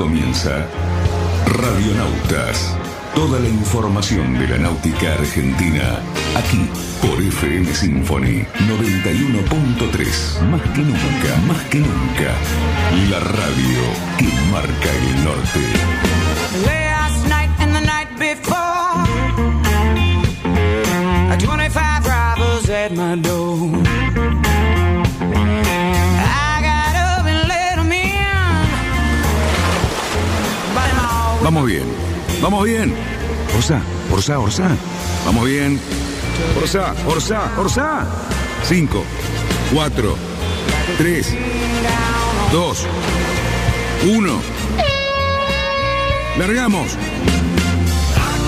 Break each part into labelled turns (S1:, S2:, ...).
S1: comienza Radionautas. Toda la información de la náutica argentina aquí por FM Symphony 91.3. Más que nunca, más que nunca. La radio que marca el norte.
S2: Before, 25 robbers at my door.
S1: Vamos bien, vamos bien. Orsa, Orsa, Orsa. Vamos bien. Orsa, Orsa, Orsa. Cinco, cuatro, tres, dos, uno. Largamos.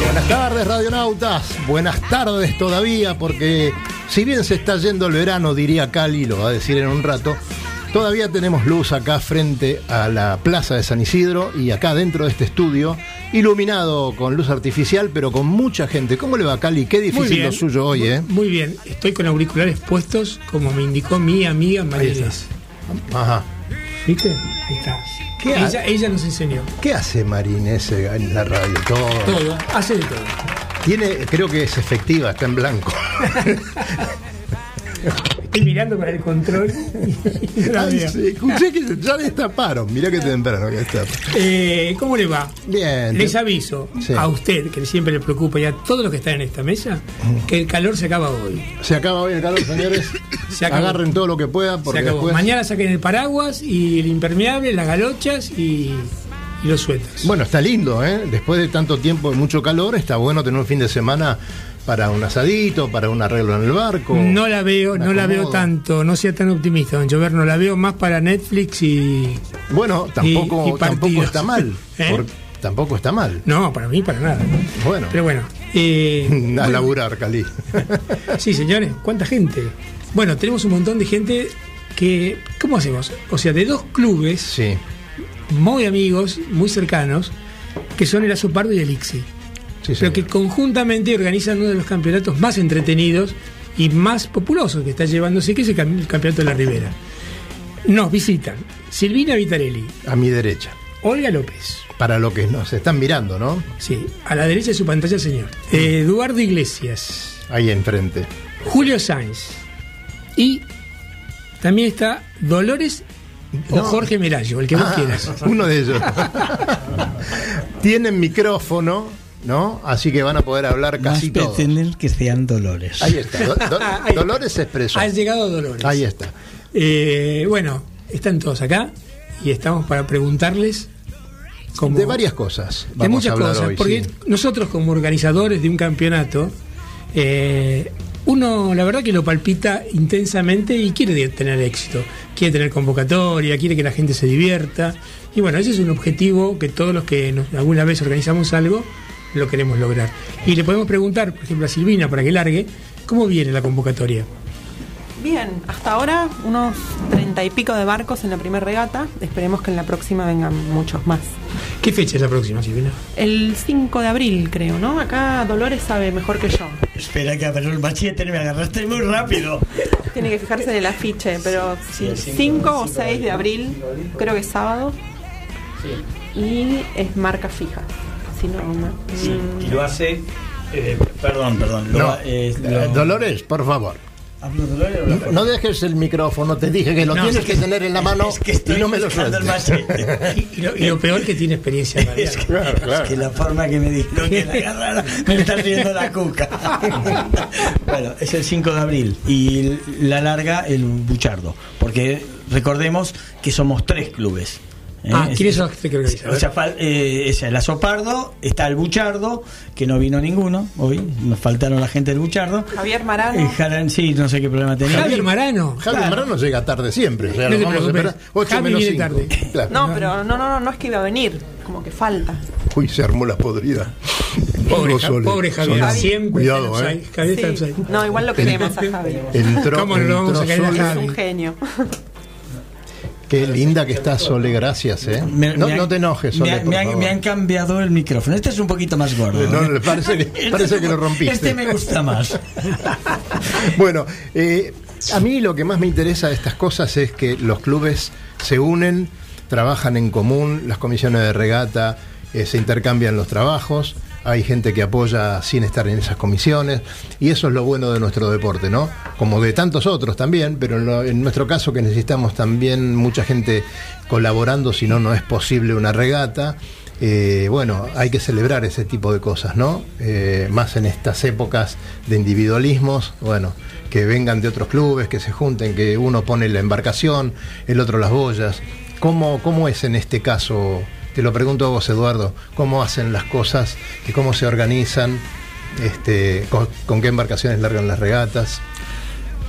S3: Buenas tardes, radionautas. Buenas tardes todavía, porque si bien se está yendo el verano, diría Cali, lo va a decir en un rato, todavía tenemos luz acá frente a la plaza de San Isidro y acá dentro de este estudio, iluminado con luz artificial, pero con mucha gente. ¿Cómo le va, Cali? Qué difícil
S4: bien.
S3: lo suyo hoy, ¿eh?
S4: Muy bien, estoy con auriculares puestos, como me indicó mi amiga. Inés.
S3: Ajá.
S4: ¿Viste? Ahí está.
S3: ¿Qué
S4: ella, ella nos enseñó
S3: ¿Qué hace Marín ese en la radio? Todo.
S4: todo, hace de todo.
S3: Tiene, creo que es efectiva, está en blanco.
S4: Estoy mirando para el control y no la
S3: Ay,
S4: veo.
S3: sí, escuché que ya destaparon. Mirá que temprano que está.
S4: Eh, ¿Cómo le va?
S3: Bien.
S4: Les aviso
S3: Sí.
S4: a usted, que siempre le preocupa, y a todos los que están en esta mesa, que el calor se acaba hoy.
S3: Se acaba hoy el calor, señores.
S4: Se.
S3: Agarren todo lo que puedan
S4: Se
S3: porque
S4: acabó.
S3: después.
S4: Mañana saquen el paraguas y el impermeable, las galochas y, y los suéteres.
S3: Bueno, está lindo, ¿eh? Después de tanto tiempo de mucho calor, está bueno tener un fin de semana para un asadito, para un arreglo en el barco.
S4: No la veo, no la veo tanto, no sea tan optimista, don Llover, no la veo más para Netflix y...
S3: Bueno, tampoco,
S4: Y- y
S3: tampoco está mal.
S4: ¿Eh?
S3: tampoco está mal.
S4: No, para mí, para nada.
S3: Bueno,
S4: Pero bueno, eh,
S3: a
S4: bueno,
S3: laburar, Cali.
S4: sí, señores, ¿cuánta gente? Bueno, tenemos un montón de gente que... ¿Cómo hacemos? O sea, de dos clubes
S3: sí.
S4: muy amigos, muy cercanos, que son el Azopardo y el Ixi.
S3: Sí,
S4: pero que conjuntamente organizan uno de los campeonatos más entretenidos y más populosos que está llevándose, que es el, cam- el campeonato de la Ribera. Nos visitan Silvina Vitarelli,
S3: A mi derecha.
S4: Olga López,
S3: Para lo que nos están mirando, ¿no?
S4: sí, a la derecha de su pantalla, señor, Eduardo Iglesias,
S3: Ahí enfrente.
S4: Julio Sáenz y también está Dolores o
S3: No.
S4: Jorge Melayo, el que vos
S3: Ah,
S4: quieras.
S3: Uno de ellos. Tienen micrófono, ¿no? Así que van a poder hablar
S5: Más
S3: casi todos.
S5: pretenden que sean dolores.
S3: Ahí está. Do- do-
S4: Ahí-
S3: Dolores expresó.
S4: Ha llegado Dolores.
S3: Ahí está.
S4: Eh, bueno, están todos acá y estamos para preguntarles como
S3: De varias cosas.
S4: de muchas
S3: a hablar
S4: cosas,
S3: hoy,
S4: porque
S3: sí.
S4: nosotros como organizadores de un campeonato, eh, uno la verdad que lo palpita intensamente y quiere tener éxito, quiere tener convocatoria, quiere que la gente se divierta y bueno, ese es un objetivo que todos los que nos- alguna vez organizamos algo lo queremos lograr. Y le podemos preguntar, por ejemplo, a Silvina para que largue, ¿cómo viene la convocatoria?
S6: Bien, hasta ahora unos treinta y pico de barcos en la primera regata. Esperemos que en la próxima vengan muchos más.
S4: ¿Qué fecha es la próxima, Silvina?
S6: El 5 de abril, creo, ¿no? Acá Dolores sabe mejor que yo.
S5: Espera que pero el machete me agarraste muy rápido.
S6: Tiene que fijarse en el afiche, pero
S5: Sí, el cinco-
S6: 5 o
S5: cinco de
S6: 6 de abril, creo que es sábado. Y es marca fija.
S5: Sí,
S6: mm,
S5: y lo hace. eh, perdón, perdón. Lo,
S3: No,
S5: eh, lo-
S3: Dolores, por favor.
S5: ¿Hablo Dolores o
S3: No, no dejes el micrófono, te dije que lo
S4: No,
S3: tienes
S4: es
S3: que tener en la mano
S5: es que estoy
S3: y no me lo sueltes.
S4: Y, y lo, y lo peor que tiene experiencia para
S5: Es que,
S3: Claro, claro.
S5: es que la forma que me dijeron que la agarrara me está riendo la cuca. bueno, es el 5 de abril y la larga el Buchardo, porque recordemos que somos tres clubes. ¿Eh?
S4: Ah,
S5: Es-
S4: ¿quiénes son los que organizan?
S5: O sea, fal- eh, es el Azopardo, está el Buchardo, que no vino ninguno hoy, nos faltaron la gente del Buchardo.
S6: Javier Marano.
S5: Eh, Jaran- sí, no sé qué problema tenía.
S4: Javier Marano.
S3: Javier Marano llega tarde siempre. O sea,
S4: No
S3: vamos a
S4: preocupes.
S3: esperar. 8
S4: Javi
S3: menos
S4: viene
S3: 5.
S4: tarde.
S3: Claro.
S6: No, pero no, no, no, no es que iba a venir, como que falta.
S3: Uy, se armó la podrida.
S4: Pobre, Ja-
S3: sole-
S4: pobre Javier. Siempre
S3: Cuidado, ¿eh?
S4: Javier está
S6: Sí. No, igual lo queremos a Javi.
S3: Entró,
S4: ¿Cómo no lo vamos a
S3: entró
S4: querer a
S3: Sole.
S6: Es un genio.
S3: Qué linda que está Sole, gracias, ¿eh?
S5: Me-
S3: no,
S5: me han-
S3: no te enojes, Sole, por
S5: me han,
S3: favor.
S5: me han cambiado el micrófono. Este es un poquito más gordo.
S3: No,
S5: ¿eh?
S3: parece que, parece que lo rompiste.
S5: Este me gusta más.
S3: Bueno, eh, a mí lo que más me interesa de estas cosas es que los clubes se unen, trabajan en común, las comisiones de regata eh, se intercambian los trabajos, hay gente que apoya sin estar en esas comisiones, y eso es lo bueno de nuestro deporte, ¿no? Como de tantos otros también, pero en, nuestro caso que necesitamos también mucha gente colaborando, si no, no es posible una regata. Eh, bueno, hay que celebrar ese tipo de cosas, ¿no? Eh, más en estas épocas de individualismos, bueno, que vengan de otros clubes, que se junten, que uno pone la embarcación, el otro las boyas. ¿Cómo, cómo es en este caso? Te lo pregunto a vos, Eduardo, ¿cómo hacen las cosas y cómo se organizan? Este, con, con qué embarcaciones largan las regatas?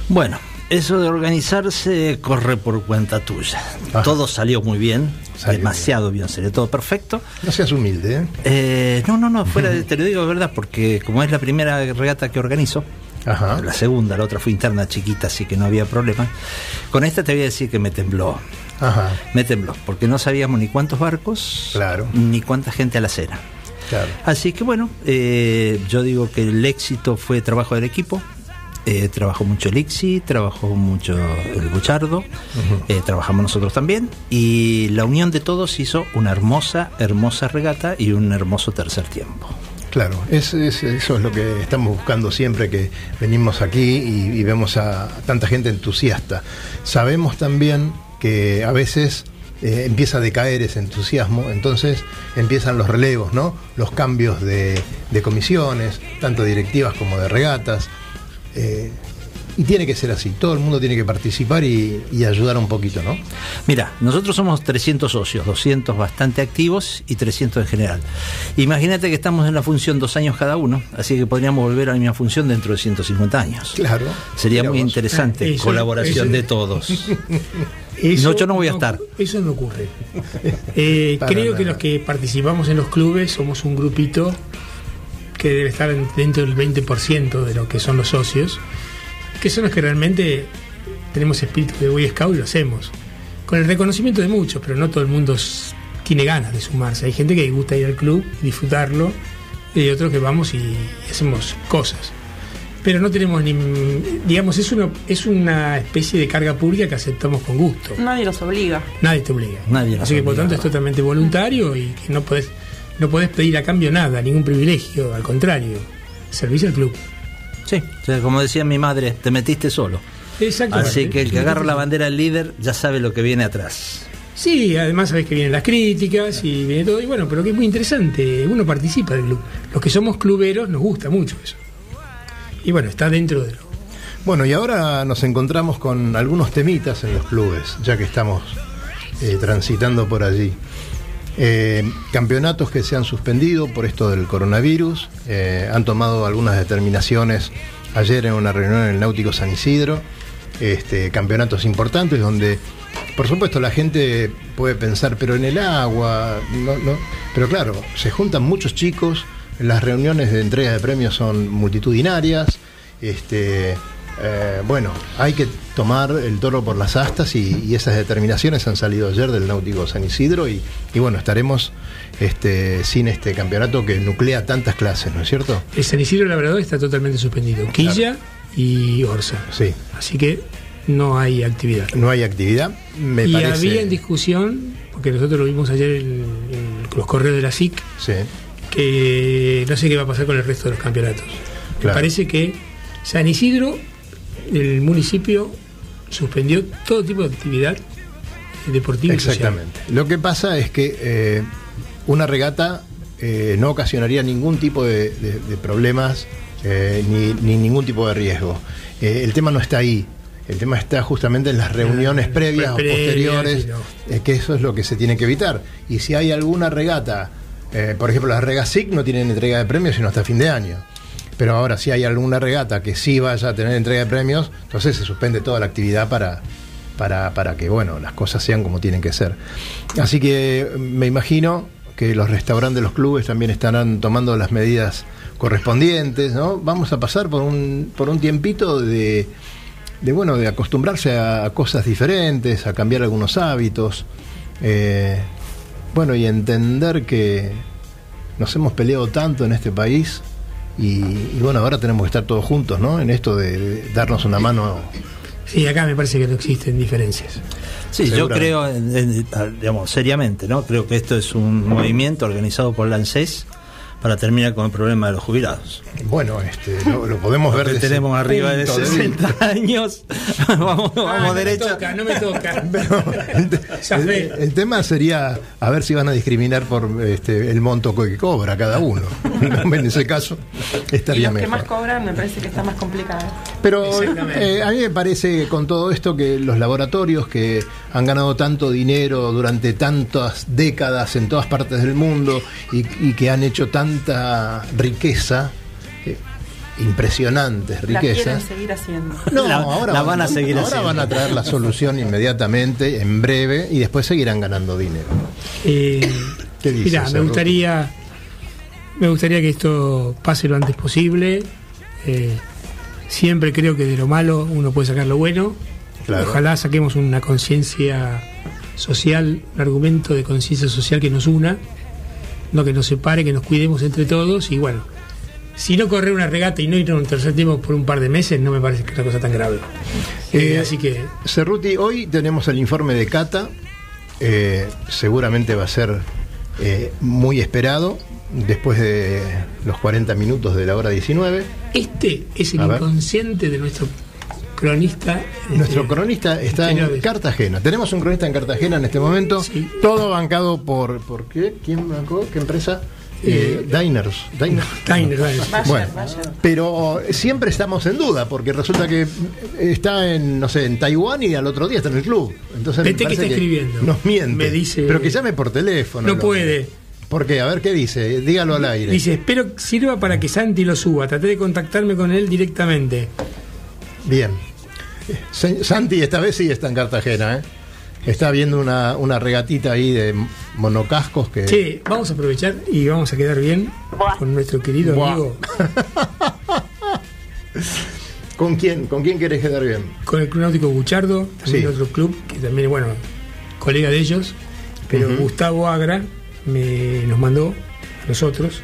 S7: Bueno, eso de organizarse corre por cuenta tuya.
S3: Ajá.
S7: Todo salió muy bien,
S3: Salió
S7: demasiado bien. salió todo perfecto.
S3: No seas humilde, ¿eh?
S7: Eh, no, no, no, fuera de, te lo digo de verdad, porque como es la primera regata que organizo,
S3: Ajá.
S7: la segunda, la otra fue interna chiquita, así que no había problema. Con esta te voy a decir que me tembló.
S3: Ajá,
S7: Me tembló, porque no sabíamos ni cuántos barcos,
S3: Claro.
S7: ni cuánta gente a la cena.
S3: claro.
S7: Así que bueno, eh, yo digo que el éxito fue trabajo del equipo. Eh, trabajó mucho el ICSI, trabajó mucho el Buchardo, eh, trabajamos nosotros también y la unión de todos hizo una hermosa, hermosa regata y un hermoso tercer tiempo.
S3: Claro, es, es- eso es lo que estamos buscando siempre que venimos aquí y, y vemos a tanta gente entusiasta. Sabemos también que a veces eh, empieza a decaer ese entusiasmo, entonces empiezan los relevos, ¿no? Los cambios de, comisiones, tanto directivas como de regatas. eh, y tiene que ser así, todo el mundo tiene que participar y, y ayudar un poquito, ¿no?
S7: Mira, nosotros somos 300 socios, 200 bastante activos y 300 en general. Imagínate que estamos en la función dos años cada uno, así que podríamos volver a la misma función dentro de 150 años.
S3: Claro.
S7: Sería muy
S3: vos.
S7: interesante,
S4: Eso-
S7: colaboración
S4: eso-
S7: de todos.
S4: Eso
S7: No, yo no voy a estar.
S4: Eso no ocurre. Eh, creo que los que participamos en los clubes somos un grupito que debe estar en- dentro del 20% de lo que son los socios, que son los que realmente tenemos espíritu de Boy Scout y lo hacemos. Con el reconocimiento de muchos, pero no todo el mundo tiene ganas de sumarse. Hay gente que gusta ir al club y disfrutarlo, y hay otros que vamos y, hacemos cosas. Pero no tenemos ni. Digamos, es una, es una especie de carga pública que aceptamos con gusto.
S6: Nadie los obliga.
S4: Nadie te obliga.
S7: Nadie nos
S4: Así que por tanto es totalmente voluntario y que no podés, no podés pedir a cambio nada, ningún privilegio, al contrario. Servicio al club.
S7: Sí, o sea, como decía mi madre, te metiste solo.
S4: Exactamente.
S7: Así que el que agarra la bandera del líder ya sabe lo que viene atrás.
S4: Sí, además sabés que vienen las críticas y viene todo. Y bueno, pero que es muy interesante. Uno participa del club. Los que somos cluberos nos gusta mucho eso. Y bueno, está dentro de lo.
S3: Bueno, y ahora nos encontramos con algunos temitas en los clubes, ya que estamos eh, transitando por allí. Eh, campeonatos que se han suspendido por esto del coronavirus, eh, han tomado algunas determinaciones ayer en una reunión en el Náutico San Isidro, este, campeonatos importantes donde, por supuesto, la gente puede pensar, pero en el agua, no, no, pero claro, se juntan muchos chicos, las reuniones de entrega de premios son multitudinarias, este, eh, bueno, hay que tomar el toro por las astas y, y esas determinaciones han salido ayer del Náutico San Isidro y, y bueno, estaremos este, sin este campeonato que nuclea tantas clases, ¿no es cierto?
S4: El San Isidro Labrador está totalmente suspendido. Quilla y Orsa.
S3: Sí,
S4: Así que no hay actividad.
S3: no hay actividad, me
S4: y
S3: parece.
S4: había en discusión, porque nosotros lo vimos ayer en, en los correos de la SIC,
S3: Sí,
S4: que no sé qué va a pasar con el resto de los campeonatos. Me parece que San Isidro, el municipio, suspendió todo tipo de actividad deportiva y social.
S3: exactamente. Lo que pasa es que eh, una regata eh, no ocasionaría ningún tipo de, de- de problemas eh, ni, ni ningún tipo de riesgo. Eh, el tema no está ahí. El tema está justamente en las reuniones
S4: Ah,
S3: previas o posteriores,
S4: y no.
S3: eh, que eso es lo que se tiene que evitar. Y si hay alguna regata, eh, por ejemplo, las regas SIC no tienen entrega de premios sino hasta fin de año. Pero ahora, si hay alguna regata que sí vaya a tener entrega de premios, entonces se suspende toda la actividad para, para, para que bueno, las cosas sean como tienen que ser. Así que eh, me imagino que los restaurantes los clubes también estarán tomando las medidas correspondientes, ¿no? Vamos a pasar por un, por un tiempito de, de bueno, de acostumbrarse a, cosas diferentes, a cambiar algunos hábitos. eh, bueno, y entender que nos hemos peleado tanto en este país y, y bueno, ahora tenemos que estar todos juntos, ¿no? En esto de, de darnos una mano
S4: Sí, acá me parece que no existen diferencias.
S7: Sí, yo creo, en- en- digamos, seriamente, ¿no? Creo que esto es un movimiento organizado por la ANSES para terminar con el problema de los jubilados.
S3: Bueno, este, lo, lo podemos ver.
S7: Tenemos arriba de
S3: punto
S7: 60 años, vamos,
S4: Ah,
S7: vamos
S4: no
S7: derecho.
S4: me toca, no me toca.
S3: El, te-
S4: Ya
S3: el- tema sería a ver si van a discriminar por este, el monto que cobra cada uno. en ese caso
S6: Y
S3: estaría
S6: los que más cobran me parece que está más complicado.
S3: Pero eh, a mí me parece con todo esto que los laboratorios que han ganado tanto dinero durante tantas décadas en todas partes del mundo y, y que han hecho tanta riqueza, eh, impresionantes
S6: La quieren
S3: riquezas.
S6: seguir haciendo.
S3: No,
S7: La-
S3: ahora
S7: la van a seguir
S3: ahora
S7: haciendo.
S3: van a traer la solución inmediatamente, en breve, y después seguirán ganando dinero.
S4: Eh,
S3: ¿Qué dices,
S4: Mira, me gustaría, me gustaría que esto pase lo antes posible. Eh, siempre creo que de lo malo uno puede sacar lo bueno.
S3: Claro.
S4: Ojalá saquemos una conciencia social, un argumento de conciencia social que nos una, no que nos separe, que nos cuidemos entre todos y bueno. Si no correr una regata y no ir a un tercer tiempo por un par de meses, no me parece que es una cosa tan grave. Eh,
S3: Eh,
S4: así que
S3: Cerruti, hoy tenemos el informe de Cata, eh, seguramente va a ser muy esperado después de los 40 minutos de la hora 19.
S4: este es el
S3: A ver.
S4: inconsciente de nuestro cronista.
S3: Nuestro
S4: eh,
S3: cronista está en. Cartagena. Tenemos un cronista en Cartagena en este momento,
S4: Sí.
S3: todo bancado por, ¿por qué? ¿Quién bancó? ¿Qué empresa? Eh, Diners. Diners.
S4: Steiner.
S6: Bayer,
S3: Bueno,
S6: Bayer.
S3: pero siempre estamos en duda, porque resulta que está en, no sé, en Taiwán y al otro día está en el club. Entonces me
S4: Vete que está escribiendo.
S3: Nos miente.
S4: Me dice-
S3: Pero que llame por teléfono.
S4: No puede.
S3: ¿Por qué? A ver qué dice. Dígalo al aire.
S4: Dice, espero que sirva para que Santi lo suba. Traté de contactarme con él directamente.
S3: Bien. Santi esta vez sí está en Cartagena, ¿eh? Está viendo una, una regatita ahí de monocascos que...
S4: Che, vamos a aprovechar y vamos a quedar bien con nuestro querido
S3: Buah.
S4: amigo,
S3: ¿Con quién? ¿Con quién querés quedar bien?
S4: con el Club Náutico Buchardo, también
S3: Sí.
S4: otro club que también, bueno, colega de ellos. Pero. Gustavo Agra me, nos mandó a nosotros,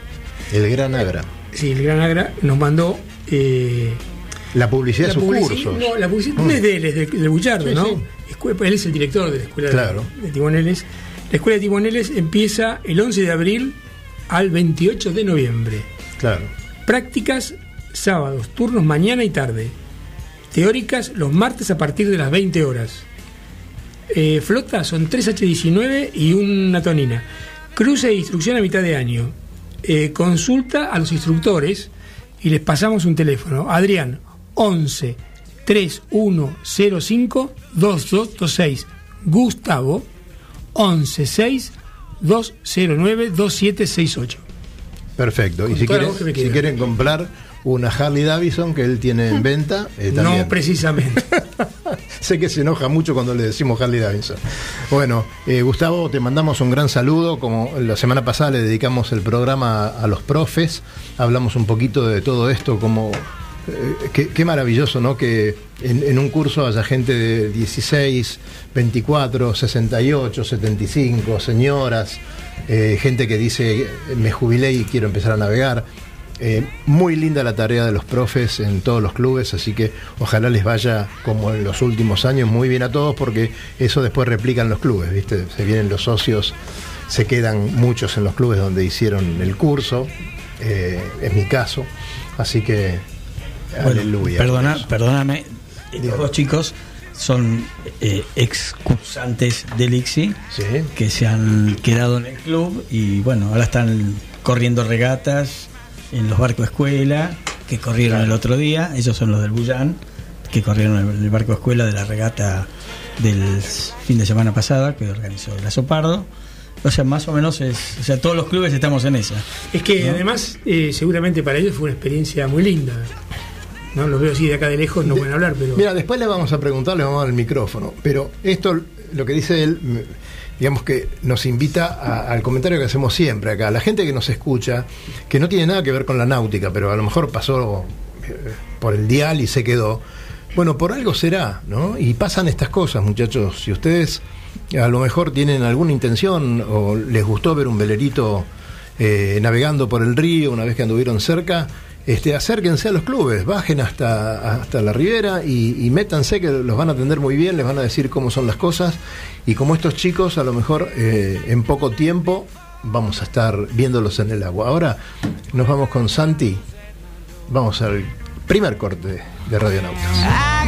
S3: El Gran Agra.
S4: sí, el Gran Agra nos mandó. eh,
S3: La publicidad de sus
S4: publici-
S3: cursos.
S4: No, la publicidad no es de él, es Buchardo,
S3: Sí,
S4: ¿no?
S3: sí.
S4: Él es el director de la escuela de-
S3: Claro.
S4: de, timoneles. La escuela de timoneles empieza el 11 de abril al 28 de noviembre.
S3: Claro.
S4: Prácticas sábados, turnos mañana y tarde. Teóricas los martes a partir de las 20 horas. Eh, flota son 3 H19 y una tonina. Cruce de instrucción a mitad de año. Eh, consulta a los instructores y les pasamos un teléfono. Adrián, 11 3105 2226. Gustavo, 11 6 209 2768.
S3: Perfecto. Y si quieren, si quieren comprar una Harley Davidson que él tiene en venta, eh.
S4: No precisamente.
S3: sé que se enoja mucho cuando le decimos Harley Davidson. Bueno, eh, Gustavo, te mandamos un gran saludo. Como la semana pasada le dedicamos el programa a, a los profes, hablamos un poquito de todo esto, como eh, qué, maravilloso, ¿no? Que en, en un curso haya gente de 16, 24, 68, 75, señoras, eh, gente que dice me jubilé y quiero empezar a navegar. Eh, muy linda la tarea de los profes en todos los clubes, así que ojalá les vaya como en los últimos años muy bien a todos, porque eso después replica en los clubes, ¿viste? Se vienen los socios, se quedan muchos en los clubes donde hicieron el curso, eh, es mi caso, así que
S5: Bueno,
S3: aleluya.
S5: Perdona, perdóname, los dos chicos son eh, excursantes del ICSI
S3: Sí.
S5: que se han quedado en el club y bueno, ahora están corriendo regatas en los barcos escuela que corrieron el otro día, ellos son los del Bullán, que corrieron el, el barco escuela de la regata del fin de semana pasada que organizó el Azopardo. O sea, más o menos es, o sea, todos los clubes estamos en esa.
S4: Es que además, eh, seguramente para ellos fue una experiencia muy linda. No los veo así de acá de lejos, no pueden hablar, pero.
S3: Mira, después le vamos a preguntar, le vamos a dar el micrófono. Pero esto, lo que dice él, digamos que nos invita a- al comentario que hacemos siempre acá. La gente que nos escucha, que no tiene nada que ver con la náutica, pero a lo mejor pasó eh, por el dial y se quedó. Bueno, por algo será, ¿no? Y pasan estas cosas, muchachos. Si ustedes a lo mejor tienen alguna intención o les gustó ver un velerito eh, navegando por el río una vez que anduvieron cerca, este, acérquense a los clubes, bajen hasta, hasta la ribera y, y métanse que los van a atender muy bien, les van a decir cómo son las cosas y como estos chicos a lo mejor eh, en poco tiempo vamos a estar viéndolos en el agua. Ahora nos vamos con Santi, vamos al primer corte de
S2: rolling pin.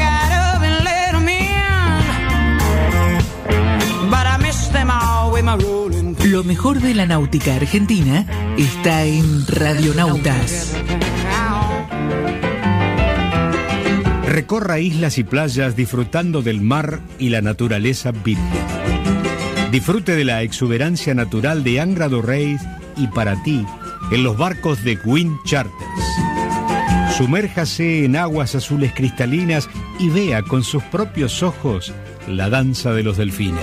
S8: Lo mejor de la náutica argentina está en Radionautas.
S9: Recorra islas y playas disfrutando del mar y la naturaleza virgen. Disfrute de la exuberancia natural de Angra do Reis y para ti en los barcos de Wind Charters. Sumérjase en aguas azules cristalinas y vea con sus propios ojos la danza de los delfines.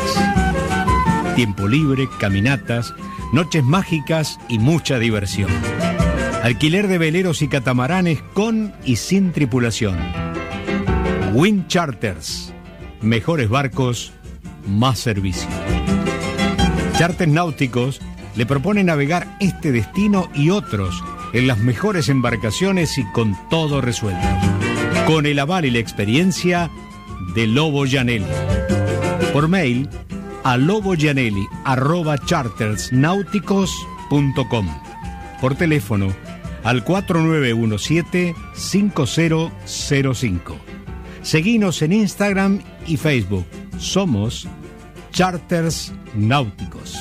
S9: Tiempo libre, caminatas, noches mágicas y mucha diversión. Alquiler de veleros y catamaranes con y sin tripulación. Wind Charters. Mejores barcos, más servicio. Charters náuticos le propone navegar este destino y otros en las mejores embarcaciones y con todo resuelto. Con el aval y la experiencia de Lobo Janelli. Por mail a loboyanelli.chartersnáuticos.com. Por teléfono al 4917-5005. Seguinos en Instagram y Facebook. Somos Charters Náuticos.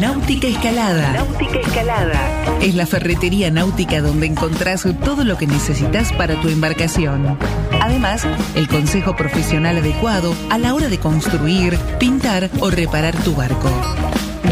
S8: Náutica Escalada.
S10: Náutica Escalada.
S8: Es la ferretería náutica donde encontrás todo lo que necesitas para tu embarcación. Además, el consejo profesional adecuado a la hora de construir, pintar o reparar tu barco.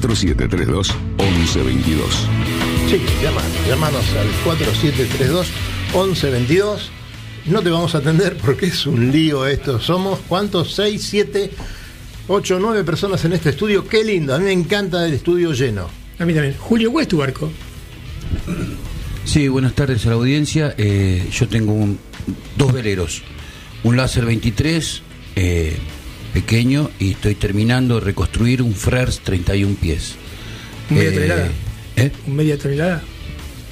S1: 4732 1122.
S3: Sí, llámanos, llámanos al 4732-1122. No te vamos a atender porque es un lío esto. Somos, ¿cuántos? 6, 7, 8, 9 personas en este estudio. Qué lindo, a mí me encanta el estudio lleno.
S4: A mí también. Julio, ¿cuál es tu barco?
S11: Sí, buenas tardes a la audiencia. Eh, yo tengo un- dos veleros. Un láser 23 eh, pequeño y estoy terminando de reconstruir un Frers 31 pies.
S4: ¿Un media
S11: Eh,
S4: tonelada?
S11: ¿eh?
S4: ¿Un media tonelada?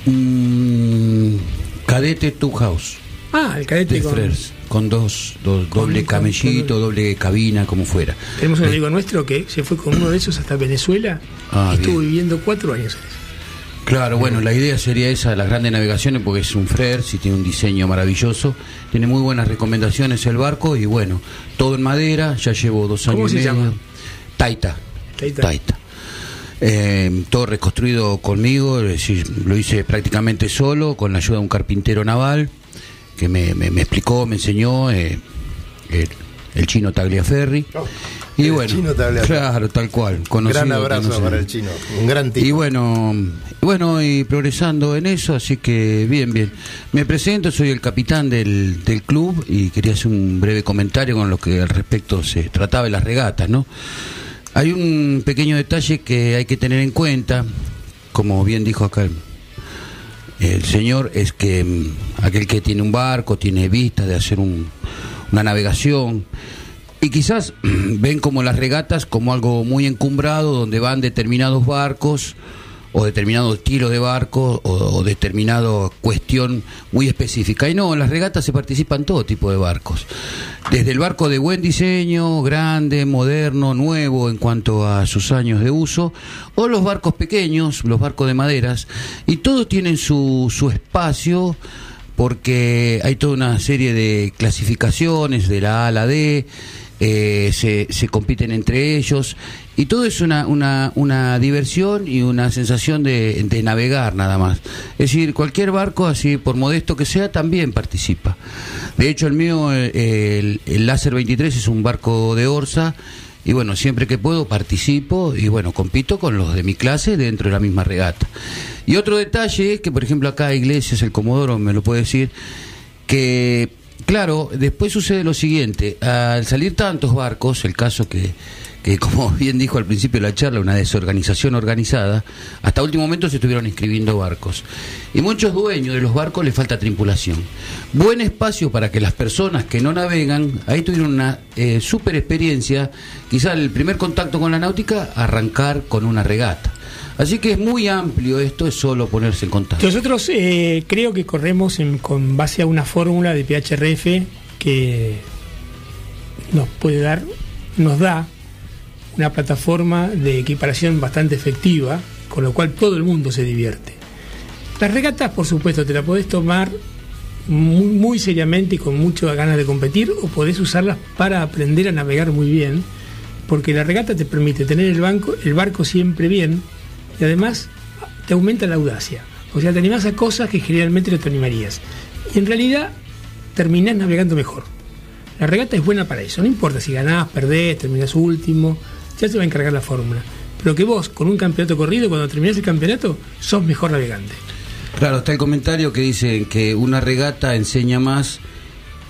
S11: Un cadete Two House
S4: Ah, el cadete
S11: de
S4: con...
S11: Frers. Con dos, dos
S4: Con-
S11: doble
S4: con-
S11: camellito, doble cabina, como fuera.
S4: Tenemos un
S11: Eh,
S4: amigo nuestro que se fue con uno de esos hasta Venezuela
S11: Ah,
S4: y estuvo
S11: bien.
S4: viviendo cuatro años en eso.
S11: Claro, bueno, la idea sería esa, las grandes navegaciones, porque es un Frers y tiene un diseño maravilloso. Tiene muy buenas recomendaciones el barco y bueno, todo en madera, ya llevo dos años
S4: ¿Cómo
S11: y
S4: se
S11: medio.
S4: llama?
S11: Taita.
S4: Taita.
S11: Taita. Eh, todo reconstruido conmigo, es decir, lo hice prácticamente solo, con la ayuda de un carpintero naval, que me, me- me explicó, me enseñó, eh, el, el chino Tagliaferri. Y
S3: el
S11: bueno,
S3: chino
S11: claro, tal cual. conocido,
S3: Gran abrazo
S11: conocido.
S3: para el chino, un gran tipo.
S11: Y bueno, bueno, y progresando en eso, así que bien, bien. Me presento, soy el capitán del, del club y quería hacer un breve comentario con lo que al respecto se trataba de las regatas, ¿no? Hay un pequeño detalle que hay que tener en cuenta, como bien dijo acá el, el señor, es que mm, aquel que tiene un barco tiene vista de hacer un- una navegación y quizás ven como las regatas como algo muy encumbrado donde van determinados barcos o determinado estilo de barco o, o determinado cuestión muy específica. Y no, en las regatas se participan todo tipo de barcos. Desde el barco de buen diseño, grande, moderno, nuevo en cuanto a sus años de uso, o los barcos pequeños, los barcos de maderas, y todos tienen su, su espacio porque hay toda una serie de clasificaciones de la A a la D, eh, se, compiten entre ellos y todo es una, una, una diversión y una sensación de, de navegar nada más. Es decir, cualquier barco, así por modesto que sea, también participa. De hecho, el mío, eh, el, el Láser 23, es un barco de Orsa. Y bueno, siempre que puedo participo y bueno, compito con los de mi clase dentro de la misma regata. Y otro detalle es que, por ejemplo, acá Iglesias, el Comodoro, me lo puede decir, que, claro, después sucede lo siguiente, al salir tantos barcos, el caso que, que como bien dijo al principio de la charla, una desorganización organizada, hasta último momento se estuvieron inscribiendo barcos. Y muchos dueños de los barcos les falta tripulación. Buen espacio para que las personas que no navegan, ahí tuvieron una eh, super experiencia, quizá el primer contacto con la náutica, arrancar con una regata. Así que es muy amplio esto, es solo ponerse en contacto.
S4: Nosotros eh, creo que corremos en- con base a una fórmula de PHRF que nos puede dar, nos da una plataforma de equiparación bastante efectiva, con lo cual todo el mundo se divierte. Las regatas, por supuesto, te la podés tomar muy, muy seriamente y con muchas ganas de competir, o podés usarlas para aprender a navegar muy bien, porque la regata te permite tener el, banco, el barco siempre bien y además te aumenta la audacia. O sea, te animás a cosas que generalmente no te animarías. Y en realidad terminás navegando mejor. La regata es buena para eso. No importa si ganás, perdés, terminás último, ya se va a encargar la fórmula. Pero que vos, con un campeonato corrido, cuando terminás el campeonato, sos mejor navegante.
S11: Claro, está el comentario que dice que una regata enseña más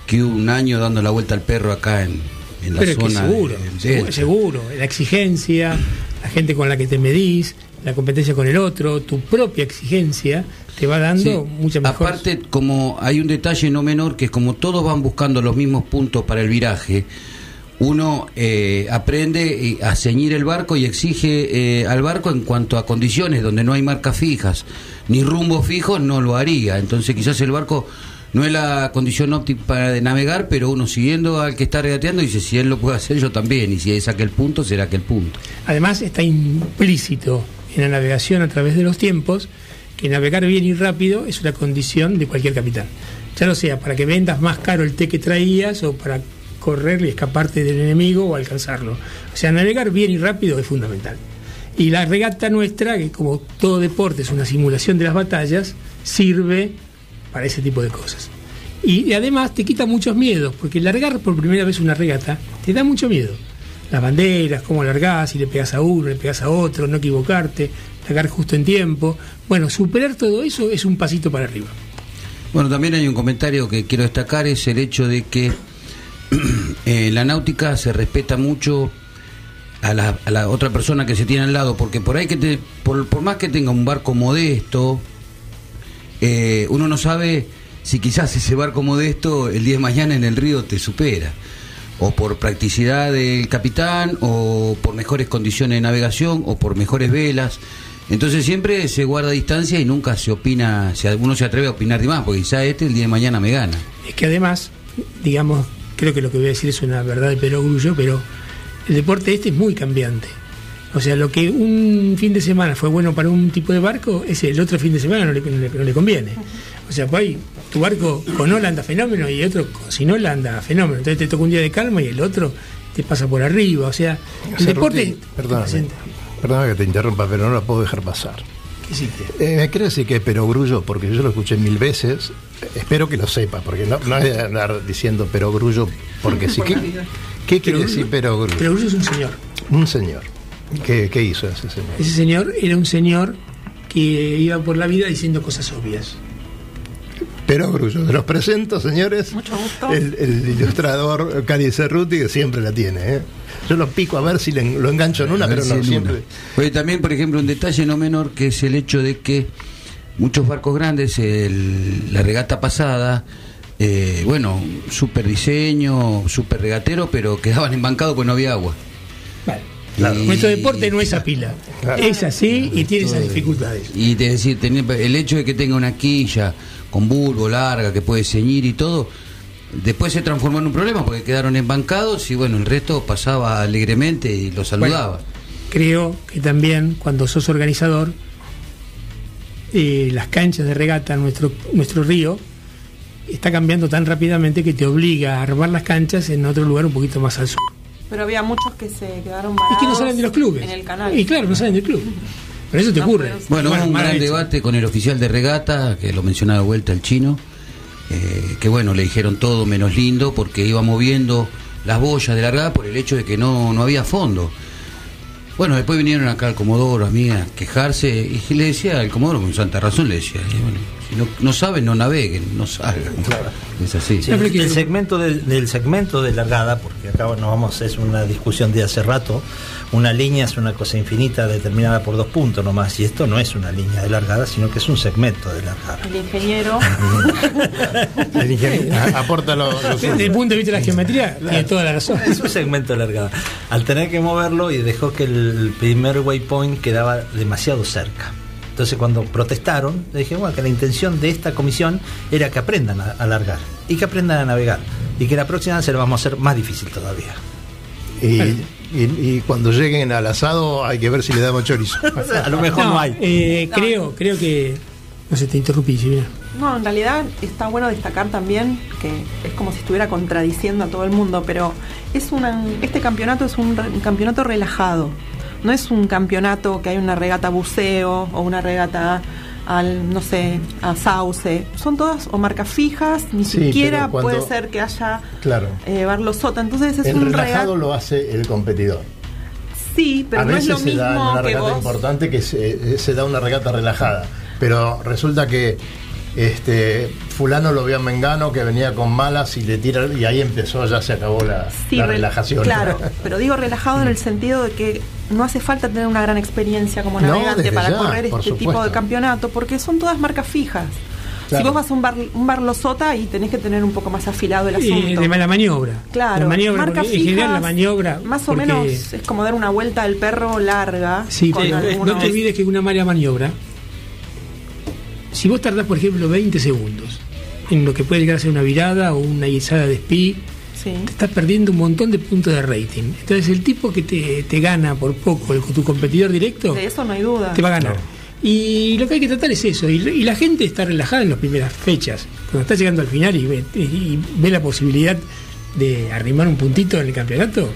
S11: que un año dando la vuelta al perro acá en, en la
S4: Pero es que
S11: zona.
S4: seguro,
S11: de-
S4: seguro, seguro. La exigencia, la gente con la que te medís, la competencia con el otro, tu propia exigencia, te va dando
S11: Sí.
S4: mucha mejor.
S11: Aparte, como hay un detalle no menor, que es como todos van buscando los mismos puntos para el viraje, uno eh, aprende eh, a ceñir el barco y exige eh, al barco en cuanto a condiciones donde no hay marcas fijas ni rumbo fijo, no lo haría. Entonces quizás el barco no es la condición óptima para de navegar, pero uno siguiendo al que está regateando dice, si él lo puede hacer, yo también, y si es aquel punto, será aquel punto.
S4: Además está implícito en la navegación a través de los tiempos que navegar bien y rápido es una condición de cualquier capitán. Ya lo sea para que vendas más caro el té que traías o para correr y escaparte del enemigo o alcanzarlo. O sea, navegar bien y rápido es fundamental. Y la regata nuestra, que como todo deporte es una simulación de las batallas, sirve para ese tipo de cosas. Y, y además te quita muchos miedos, porque largar por primera vez una regata te da mucho miedo. Las banderas, cómo largás, si le pegas a uno, le pegas a otro, no equivocarte, largar justo en tiempo. Bueno, superar todo eso es un pasito para arriba.
S11: Bueno, también hay un comentario que quiero destacar, es el hecho de que en la náutica se respeta mucho a la, a la otra persona que se tiene al lado, porque por ahí que te, por, por más que tenga un barco modesto, eh, uno no sabe si quizás ese barco modesto el día de mañana en el río te supera, o por practicidad del capitán, o por mejores condiciones de navegación, o por mejores velas. Entonces siempre se guarda distancia y nunca se opina, si uno se atreve a opinar de más, porque quizá este el día de mañana me gana.
S4: Es que además, digamos, creo que lo que voy a decir es una verdad de perogrullo, pero el deporte este es muy cambiante. O sea, lo que un fin de semana fue bueno para un tipo de barco, ese el otro fin de semana no le- no le conviene. O sea, pues ahí tu barco con ola anda fenómeno y otro con sin ola anda fenómeno. Entonces te toca un día de calma y el otro te pasa por arriba. O sea, el deporte...
S3: Perdóname, perdóname que te interrumpa, pero no la puedo dejar pasar.
S4: ¿Qué hiciste?
S3: Eh, me decir que es perogrullo, porque yo lo escuché mil veces. Espero que lo sepa, porque no, no es de andar diciendo perogrullo, porque sí. ¿Qué, qué quiere decir perogrullo?
S4: Perogrullo es un señor.
S3: Un señor. ¿Qué, qué hizo ese señor?
S4: Ese señor era un señor que iba por la vida diciendo cosas obvias.
S3: Perogrullo. Los presento, señores.
S6: Mucho gusto.
S3: El, el ilustrador Cari Cerruti, que siempre la tiene. ¿eh? Yo lo pico a ver si le- lo engancho en una, pero
S11: si
S3: no, siempre.
S11: una. Oye, también, por ejemplo, un detalle no menor que es el hecho de que muchos barcos grandes, el- la regata pasada, eh, bueno, super diseño, super regatero, pero quedaban embancados porque no había agua.
S4: Vale.
S11: Y
S4: Nuestro deporte no es a pila. Es así y tiene esas dificultades.
S11: Y es decir, tener- el hecho de que tenga una quilla con bulbo larga que puede ceñir y todo, después se transformó en un problema porque quedaron embancados y bueno, el resto pasaba alegremente y lo saludaba.
S4: Creo que también cuando sos organizador, eh, las canchas de regata, nuestro, nuestro río, está cambiando tan rápidamente que te obliga a armar las canchas en otro lugar un poquito más al sur.
S6: Pero había muchos que se quedaron
S4: Es
S6: varados
S4: que no salen de los clubes.
S6: en el canal.
S4: Y claro, no salen del club. Pero eso te
S6: No,
S4: ocurre.
S6: pero-
S11: Bueno, hubo un gran
S4: hecho.
S11: debate con el oficial de regata, que lo mencionaba de vuelta el chino, eh, que bueno, le dijeron todo menos lindo porque iba moviendo las boyas de largada por el hecho de que no, no había fondo. Bueno, después vinieron acá al Comodoro a mí a quejarse y le decía al Comodoro con santa razón, le decía, "Y bueno, si no, no saben, no naveguen, no salgan. Es así.
S7: Sí, el segmento del, del segmento de largada, porque acá nos vamos, es una discusión de hace rato, una línea es una cosa infinita determinada por dos puntos nomás, y esto no es una línea de largada, sino que es un segmento de largada.
S6: El ingeniero.
S3: El ingeniero aporta lo, lo.
S4: Desde el punto de vista de la geometría, tiene toda la razón.
S7: Es un segmento de largada. Al tener que moverlo y dejó que el primer waypoint quedaba demasiado cerca. Entonces cuando protestaron, le dije, bueno, que la intención de esta comisión era que aprendan a, a largar y que aprendan a navegar. Y que la próxima se lo vamos a hacer más difícil todavía.
S3: Y, y- y cuando lleguen al asado hay que ver si le damos chorizo.
S7: a lo mejor no, hay.
S4: eh, creo, creo que. No sé, te interrumpí, Silvina.
S6: No, en realidad está bueno destacar también que es como si estuviera contradiciendo a todo el mundo, pero es una, este campeonato es un, re- un campeonato relajado. No es un campeonato que hay una regata buceo o una regata al, no sé, a sauce. Son todas o marcas fijas, ni
S3: Sí,
S6: siquiera
S3: cuando-
S6: puede ser que haya
S3: Claro.
S6: eh, Barlo Sota. Entonces es
S3: El
S6: un
S3: relajado
S6: regata.
S3: lo hace el competidor.
S6: Sí, pero
S3: a
S6: no es lo
S3: se da en
S6: mismo
S3: una
S6: que
S3: regata
S6: vos.
S3: importante que se, se da una regata relajada. Pero resulta que este fulano lo vio a Mengano que venía con malas y le tira y ahí empezó, ya se acabó la,
S6: Sí,
S3: la
S6: re-
S3: relajación.
S6: Claro, pero digo relajado en el sentido de que no hace falta tener una gran experiencia como navegante para
S3: ya,
S6: correr este tipo de campeonato, porque son todas marcas fijas.
S3: Claro.
S6: Si vos vas a un bar, un bar Losota y tenés que tener un poco más afilado el asunto.
S4: Eh, de la maniobra.
S6: Claro,
S4: La maniobra,
S6: marcas
S4: porque en general la
S6: fijas,
S4: maniobra.
S6: Más o
S4: porque-
S6: menos es como dar una vuelta al perro larga.
S4: Sí,
S6: con
S4: pero
S6: algunos-
S4: no te olvides que una mala maniobra, si vos tardás, por ejemplo, 20 segundos en lo que puede llegar a ser una virada o una guisada de speed,
S6: Sí.
S4: te estás perdiendo un montón de puntos de rating. Entonces, el tipo que te, te gana por poco, el, tu competidor directo,
S6: De eso no hay duda.
S4: te va a ganar. Y lo que hay que tratar es eso. Y, y la gente está relajada en las primeras fechas. Cuando está llegando al final y ve, y ve la posibilidad de arrimar un puntito en el campeonato,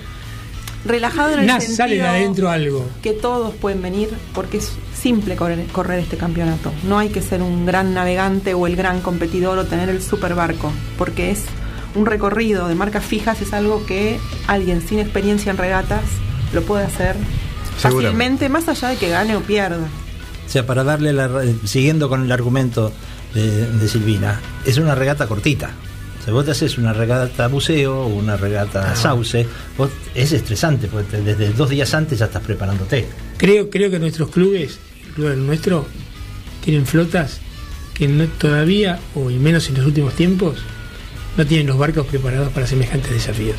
S6: Relajado en el sentido
S4: sale de adentro algo.
S6: que todos pueden venir porque es simple correr, correr este campeonato. No hay que ser un gran navegante o el gran competidor o tener el super barco, porque es un recorrido de marcas fijas, es algo que alguien sin experiencia en regatas lo puede hacer fácilmente, más allá de que gane o pierda.
S7: O sea, para darle la, ra- siguiendo con el argumento de, de Silvina, es una regata cortita. O sea, vos te haces una regata buceo o una regata sauce, vos, es estresante, porque te- desde dos días antes ya estás preparándote.
S4: Creo, creo que nuestros clubes, el club el nuestro, tienen flotas que no, todavía, o y menos en los últimos tiempos, no tienen los barcos preparados para semejantes desafíos.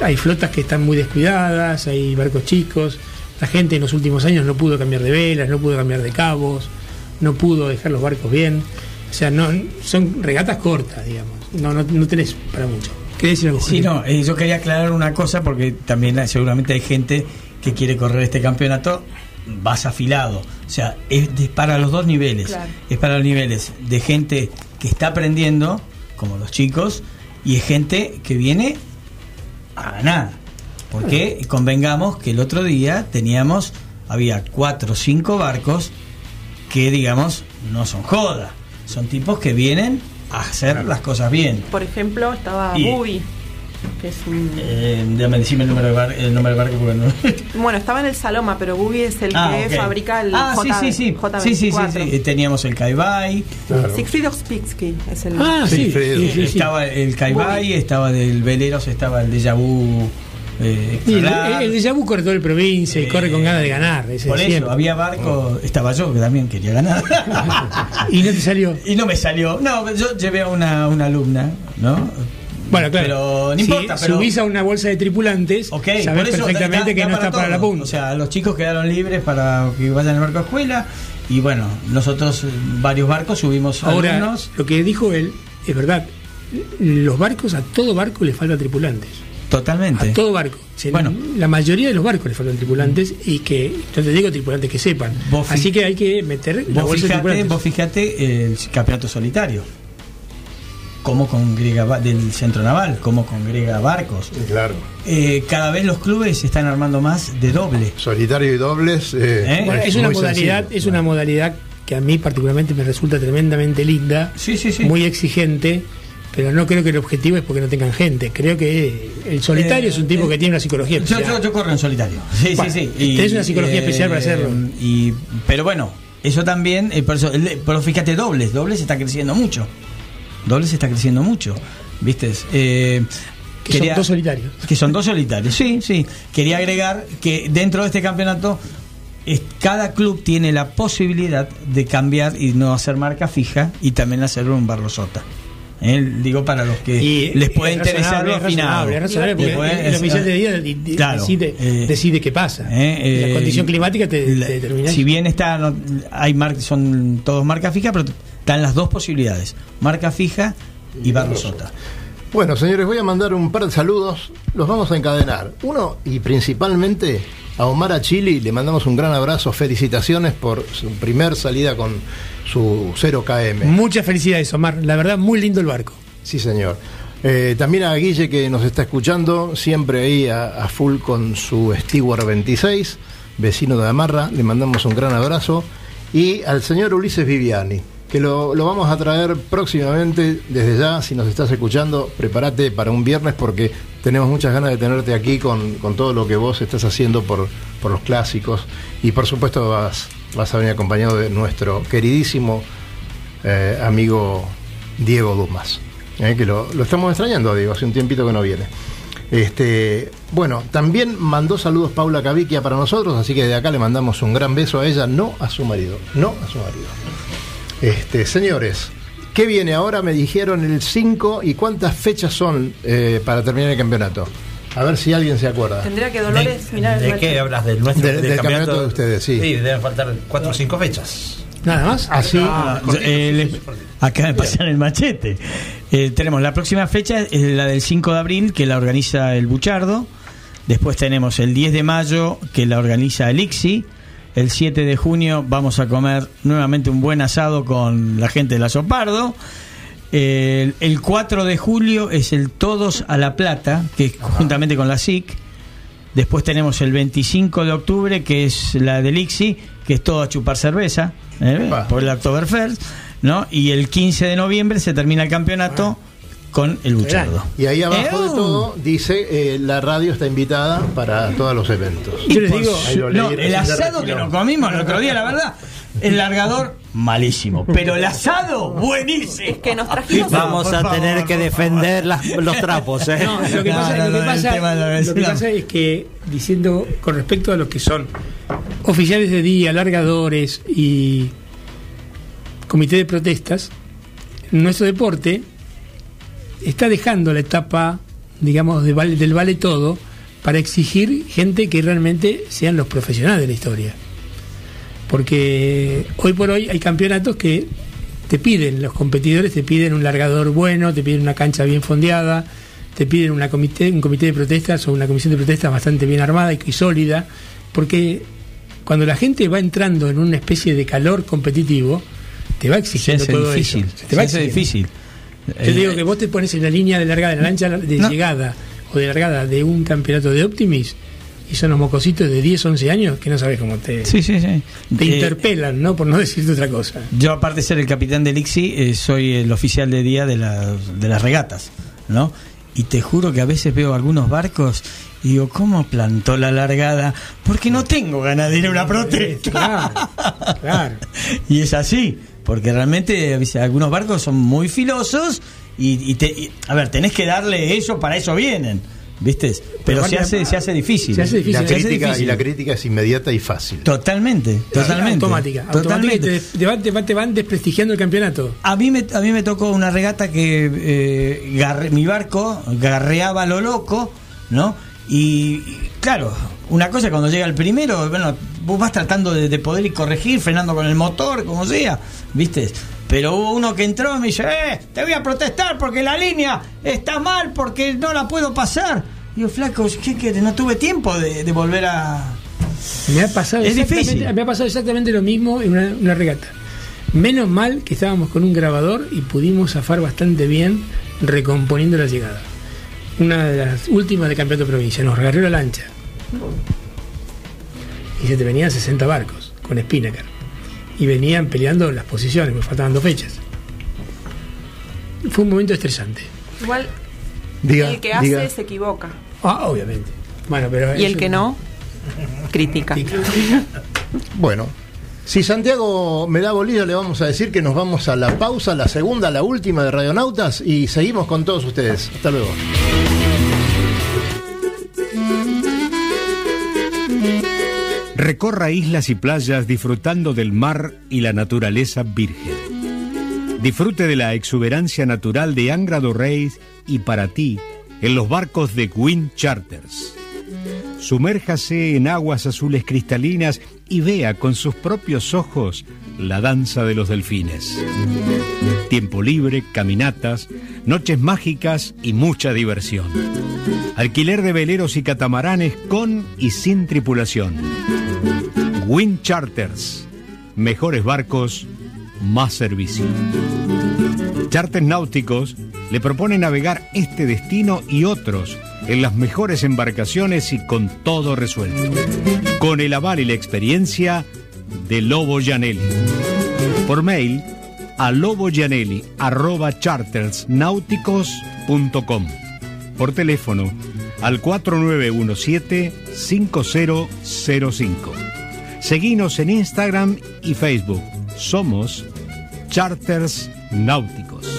S4: Hay flotas que están muy descuidadas, hay barcos chicos, la gente en los últimos años no pudo cambiar de velas, no pudo cambiar de cabos, no pudo dejar los barcos bien. O sea, no son regatas cortas, digamos. No, no, no tenés para mucho. ¿Querés decir algo?
S5: Sí, no, eh, yo quería aclarar una cosa porque también seguramente hay gente que quiere correr este campeonato vas afilado. O sea, es de- para los dos niveles.
S6: Claro.
S5: Es para los niveles de gente que está aprendiendo, como los chicos, y es gente que viene a ganar. Porque convengamos que el otro día teníamos, había cuatro o cinco barcos que, digamos, no son joda. Son tipos que vienen a hacer las cosas bien.
S6: Por ejemplo, estaba Bubi, que es un...
S5: Eh, déjame decirme el número de bar, el nombre del barco porque no.
S6: Bueno, estaba en el Saloma, pero Bubi es el
S5: Ah,
S6: que fabrica el
S5: ah,
S6: J,
S5: sí, sí, sí.
S6: J24.
S5: sí, sí, sí, sí. Eh, Teníamos el Kaibai,
S6: Siegfried Ospitsky es el...
S4: Ah, sí, sí, sí, sí.
S5: estaba el Kaibai,
S6: Muy
S5: estaba del Veleros, estaba el Deja Vu. Eh,
S4: Y el,
S5: Extralar.
S4: el déjà vu corre todo el provincia y
S5: Eh,
S4: corre con ganas de ganar. ese
S5: Por eso,
S4: siempre.
S5: había barco, estaba yo que también quería ganar.
S4: Y no te salió.
S5: y no me salió. No, yo llevé a una, una alumna, ¿no?
S4: Bueno, claro.
S5: Pero no
S4: si
S5: importa, pero...
S4: subís a una bolsa de tripulantes,
S5: Ok,
S4: sabés
S5: eso
S4: perfectamente
S5: da-
S4: que
S5: da
S4: no está para la punta.
S5: O sea, los chicos quedaron libres para que vayan al barco a escuela y bueno, nosotros eh, varios barcos subimos
S4: Ahora,
S5: alumnos.
S4: lo que dijo él es verdad. Los barcos, a todo barco le faltan tripulantes.
S5: Totalmente.
S4: A todo barco.
S5: Bueno.
S4: la mayoría de los barcos le faltan tripulantes y que, yo te digo tripulantes que sepan. Así que hay que meter
S5: Vos vos fijate el campeonato solitario. Como congrega ba- del centro naval, como congrega barcos.
S3: Claro.
S5: Eh, cada vez los clubes se están armando más de doble.
S3: Solitario y dobles. eh,
S5: ¿Eh?
S4: Bueno, es una modalidad,
S3: sencillo.
S4: es una modalidad que a mí particularmente me resulta tremendamente linda,
S5: Sí, sí, sí.
S4: muy exigente, pero no creo que el objetivo es porque no tengan gente. Creo que el solitario
S5: Eh,
S4: es un tipo
S5: eh,
S4: que tiene una psicología
S5: Yo,
S4: especial.
S5: yo, yo corro en solitario. Sí,
S4: Bueno,
S5: sí, sí.
S4: tenés una psicología especial para hacerlo.
S5: Y, pero bueno, eso también, eh, por eso, el- pero fíjate, dobles, dobles está creciendo mucho. Dobles está creciendo mucho. ¿Viste? Eh,
S4: que son dos solitarios.
S5: que son dos solitarios. Sí, sí. Quería agregar que dentro de este campeonato es- cada club tiene la posibilidad de cambiar y no hacer marca fija y también hacer un barrosota. ¿Eh? Digo para los que
S4: Y
S5: les puede
S4: es
S5: interesar lo afinado.
S4: razonable, es razonable, porque
S5: Después,
S4: el, el
S5: es-
S4: oficial de día di- di-
S5: Claro,
S4: decide,
S5: eh,
S4: decide qué pasa.
S5: Eh, eh,
S4: la condición climática te,
S5: la-
S4: te determina.
S5: Si bien está, no- hay mar- son todos marca fija, pero están las dos posibilidades: marca fija y barrosota.
S3: Bueno, señores, voy a mandar un par de saludos. Los vamos a encadenar. Uno, y principalmente a Omar Achili, le mandamos un gran abrazo. Felicitaciones por su primer salida con su 0KM.
S4: Muchas felicidades, Omar. La verdad, muy lindo el barco.
S3: Sí, señor. Eh, también a Guille que nos está escuchando, siempre ahí a, a full con su Stewart 26, vecino de Amarra, le mandamos un gran abrazo. Y al señor Ulises Viviani, que lo, lo vamos a traer próximamente, desde ya, si nos estás escuchando, prepárate para un viernes porque tenemos muchas ganas de tenerte aquí con, con todo lo que vos estás haciendo por, por los clásicos. Y por supuesto vas, vas a venir acompañado de nuestro queridísimo eh, amigo Diego Dumas, eh, que lo, lo estamos extrañando Diego, hace un tiempito que no viene. Este, bueno, también mandó saludos Paula Caviquia para nosotros, así que de acá le mandamos un gran beso a ella, no a su marido, no a su marido. Este, señores, ¿qué viene ahora? Me dijeron el 5 y cuántas fechas son eh, para terminar el campeonato. A ver si alguien se acuerda.
S6: Tendría que Dolores mirar el
S7: ¿De qué hablas? ¿Del nuestro?
S3: Del- del campeonato de ustedes, sí.
S7: Sí, deben faltar cuatro o cinco fechas.
S4: Nada más.
S3: Así,
S5: Ah, eh, acá me pasan el machete. Eh, tenemos la próxima fecha, es la del 5 de abril, que la organiza el Buchardo. Después tenemos el 10 de mayo, que la organiza el ICSI. El 7 de junio vamos a comer nuevamente un buen asado con la gente de la Sopardo. El, el 4 de julio es el Todos a la Plata, que es juntamente con la SIC. Después tenemos el 25 de octubre, que es la del ICSI, que es todo a chupar cerveza, ¿eh? Por el Oktoberfest, ¿no? Y el 15 de noviembre se termina el campeonato con el Buchardo.
S3: y ahí abajo de todo dice eh, la radio está invitada para todos los eventos.
S4: Yo les digo,
S5: no, el asado que nos comimos el otro día, la verdad, el largador, malísimo. Pero el asado, buenísimo.
S6: Es que nos trajimos
S7: Vamos a
S5: favor,
S7: tener que defender las- los trapos. ¿eh?
S4: No, lo que pasa, es que, diciendo con respecto a los que son oficiales de día, alargadores y comité de protestas, nuestro deporte está dejando la etapa, digamos, de vale- del vale todo para exigir gente que realmente sean los profesionales de la historia. Porque hoy por hoy hay campeonatos que te piden, los competidores te piden un largador bueno, te piden una cancha bien fondeada, te piden una comité, un comité de protestas o una comisión de protestas bastante bien armada y, y sólida, porque cuando la gente va entrando en una especie de calor competitivo, te va exigiendo todo
S5: difícil.
S4: eso. Se te va
S5: se hace
S4: exigiendo.
S5: difícil.
S4: Yo te digo
S5: Eh,
S4: que vos te pones en la línea de largada, en la lancha de
S5: No.
S4: llegada o de largada de un campeonato de Optimis y son los mocositos de 10, 11 años que no sabes cómo te,
S5: Sí, sí, sí.
S4: te
S5: Eh,
S4: interpelan, ¿no? Por no decirte otra cosa.
S5: Yo, aparte de ser el capitán del ICSI, eh, soy el oficial de día de, las de las regatas, ¿no? Y te juro que a veces veo algunos barcos y digo, ¿cómo plantó la largada? Porque no tengo ganas de ir a una protesta.
S4: Claro, claro.
S5: Y es así, porque realmente algunos barcos son muy filosos y, y te, y- a ver, tenés que darle eso, para eso vienen. ¿viste? Pero
S4: aparte-
S5: se hace, se hace difícil.
S4: Se hace
S3: la,
S4: difícil.
S5: hace
S3: crítica, y la crítica es inmediata y fácil.
S5: Totalmente, totalmente.
S4: Automática. automática y te, te van, desprestigiando el campeonato.
S5: A mí, me, a mí me tocó una regata que eh, garre- mi barco garreaba a lo loco, ¿no? Y, y, claro, una cosa cuando llega el primero, bueno, vos vas tratando de, de poder ir corregir, frenando con el motor, como sea, ¿viste? Pero hubo uno que entró y me dice, eh, te voy a protestar porque la línea está mal, porque no la puedo pasar. Y yo, flaco, ¿qué querés? No tuve tiempo de, de volver a...
S4: Me ha pasado
S5: Es difícil.
S4: Me ha pasado exactamente lo mismo en una, una regata. Menos mal que estábamos con un grabador y pudimos zafar bastante bien recomponiendo la llegada. Una de las últimas de campeonato de provincia. Nos agarró la lancha. Y se te venían 60 barcos con Spinnaker. Y venían peleando las posiciones, me faltaban dos fechas. Fue un momento estresante.
S6: Igual
S3: Diga,
S6: el que hace
S3: diga.
S6: se equivoca.
S4: Ah, obviamente. Bueno, pero
S6: Y el que no, critica.
S3: Bueno, si Santiago me da bolilla, le vamos a decir que nos vamos a la pausa, la segunda, la última de Radionautas, y seguimos con todos ustedes. Hasta luego.
S9: Recorra islas y playas disfrutando del mar y la naturaleza virgen. Disfrute de la exuberancia natural de Angra do Reis y para ti en los barcos de Queen Charters. Sumérjase en aguas azules cristalinas y vea con sus propios ojos la danza de los delfines. Tiempo libre, caminatas, noches mágicas y mucha diversión. Alquiler de veleros y catamaranes con y sin tripulación. Wind Charters. Mejores barcos, más servicio. Charters náuticos le propone navegar este destino y otros en las mejores embarcaciones y con todo resuelto. Con el aval y la experiencia de Lobo Janelli. Por mail a loboyanelli.chartersnáuticos.com. Por teléfono al 4917-5005. Seguinos en Instagram y Facebook. Somos Charters Náuticos.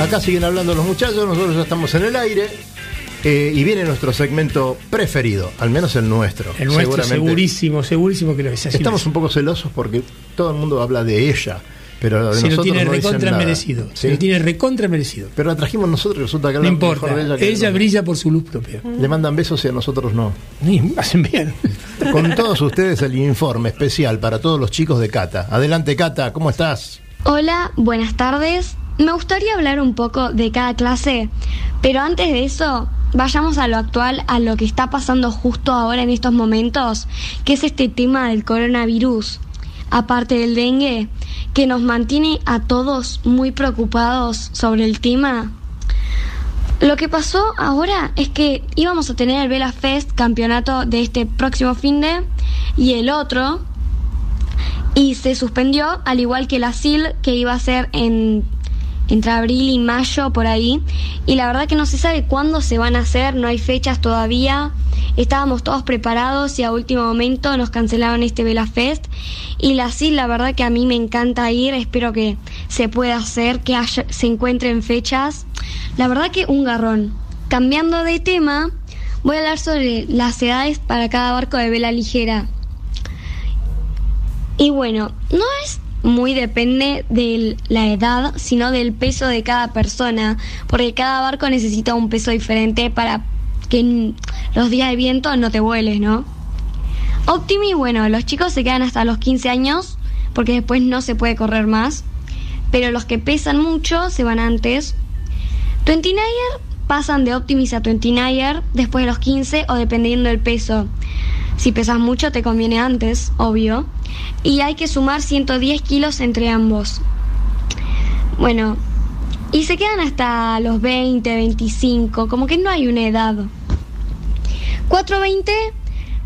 S3: Acá siguen hablando los muchachos, nosotros ya estamos en el aire. eh, y viene nuestro segmento preferido, al menos el nuestro.
S4: El nuestro
S3: seguramente.
S4: segurísimo, segurísimo que lo es así.
S3: Estamos un poco celosos porque todo el mundo habla de ella, pero de
S4: se lo
S3: nosotros
S4: tiene
S3: no dicen
S4: recontra
S3: nada.
S4: merecido.
S3: ¿Sí?
S4: Se lo tiene recontra merecido.
S3: Pero la trajimos nosotros y resulta que
S4: No importa.
S3: mejor de ella
S4: Ella,
S3: que de
S4: brilla por su luz propia.
S3: Le mandan besos y a nosotros no.
S4: Y hacen bien.
S3: Con todos ustedes el informe especial para todos los chicos de Cata. Adelante Cata, ¿cómo estás?
S12: Hola, buenas tardes. Me gustaría hablar un poco de cada clase, pero antes de eso, vayamos a lo actual, a lo que está pasando justo ahora en estos momentos, que es este tema del coronavirus, aparte del dengue, que nos mantiene a todos muy preocupados sobre el tema. Lo que pasó ahora es que íbamos a tener el Vela Fest, campeonato de este próximo fin de, y el otro, y se suspendió, al igual que la SIL, que iba a ser en entre abril y mayo por ahí y la verdad que no se sabe cuándo se van a hacer, no hay fechas todavía. Estábamos todos preparados y a último momento nos cancelaron este Vela Fest y la SIL la verdad que a mí me encanta ir, espero que se pueda hacer, que haya- se encuentren fechas. La verdad que un garrón, cambiando de tema, voy a hablar sobre las edades para cada barco de vela ligera. Y bueno, no es muy depende de la edad, sino del peso de cada persona, porque cada barco necesita un peso diferente para que en los días de viento no te vueles, ¿no? Optimi, bueno, los chicos se quedan hasta los 15 años, porque después no se puede correr más, pero los que pesan mucho se van antes. 29 pasan de Optimis a 29 después de los 15 o dependiendo del peso. Si pesas mucho te conviene antes, obvio. Y hay que sumar 110 kilos entre ambos. Bueno, y se quedan hasta los 20, 25, como que no hay una edad. 420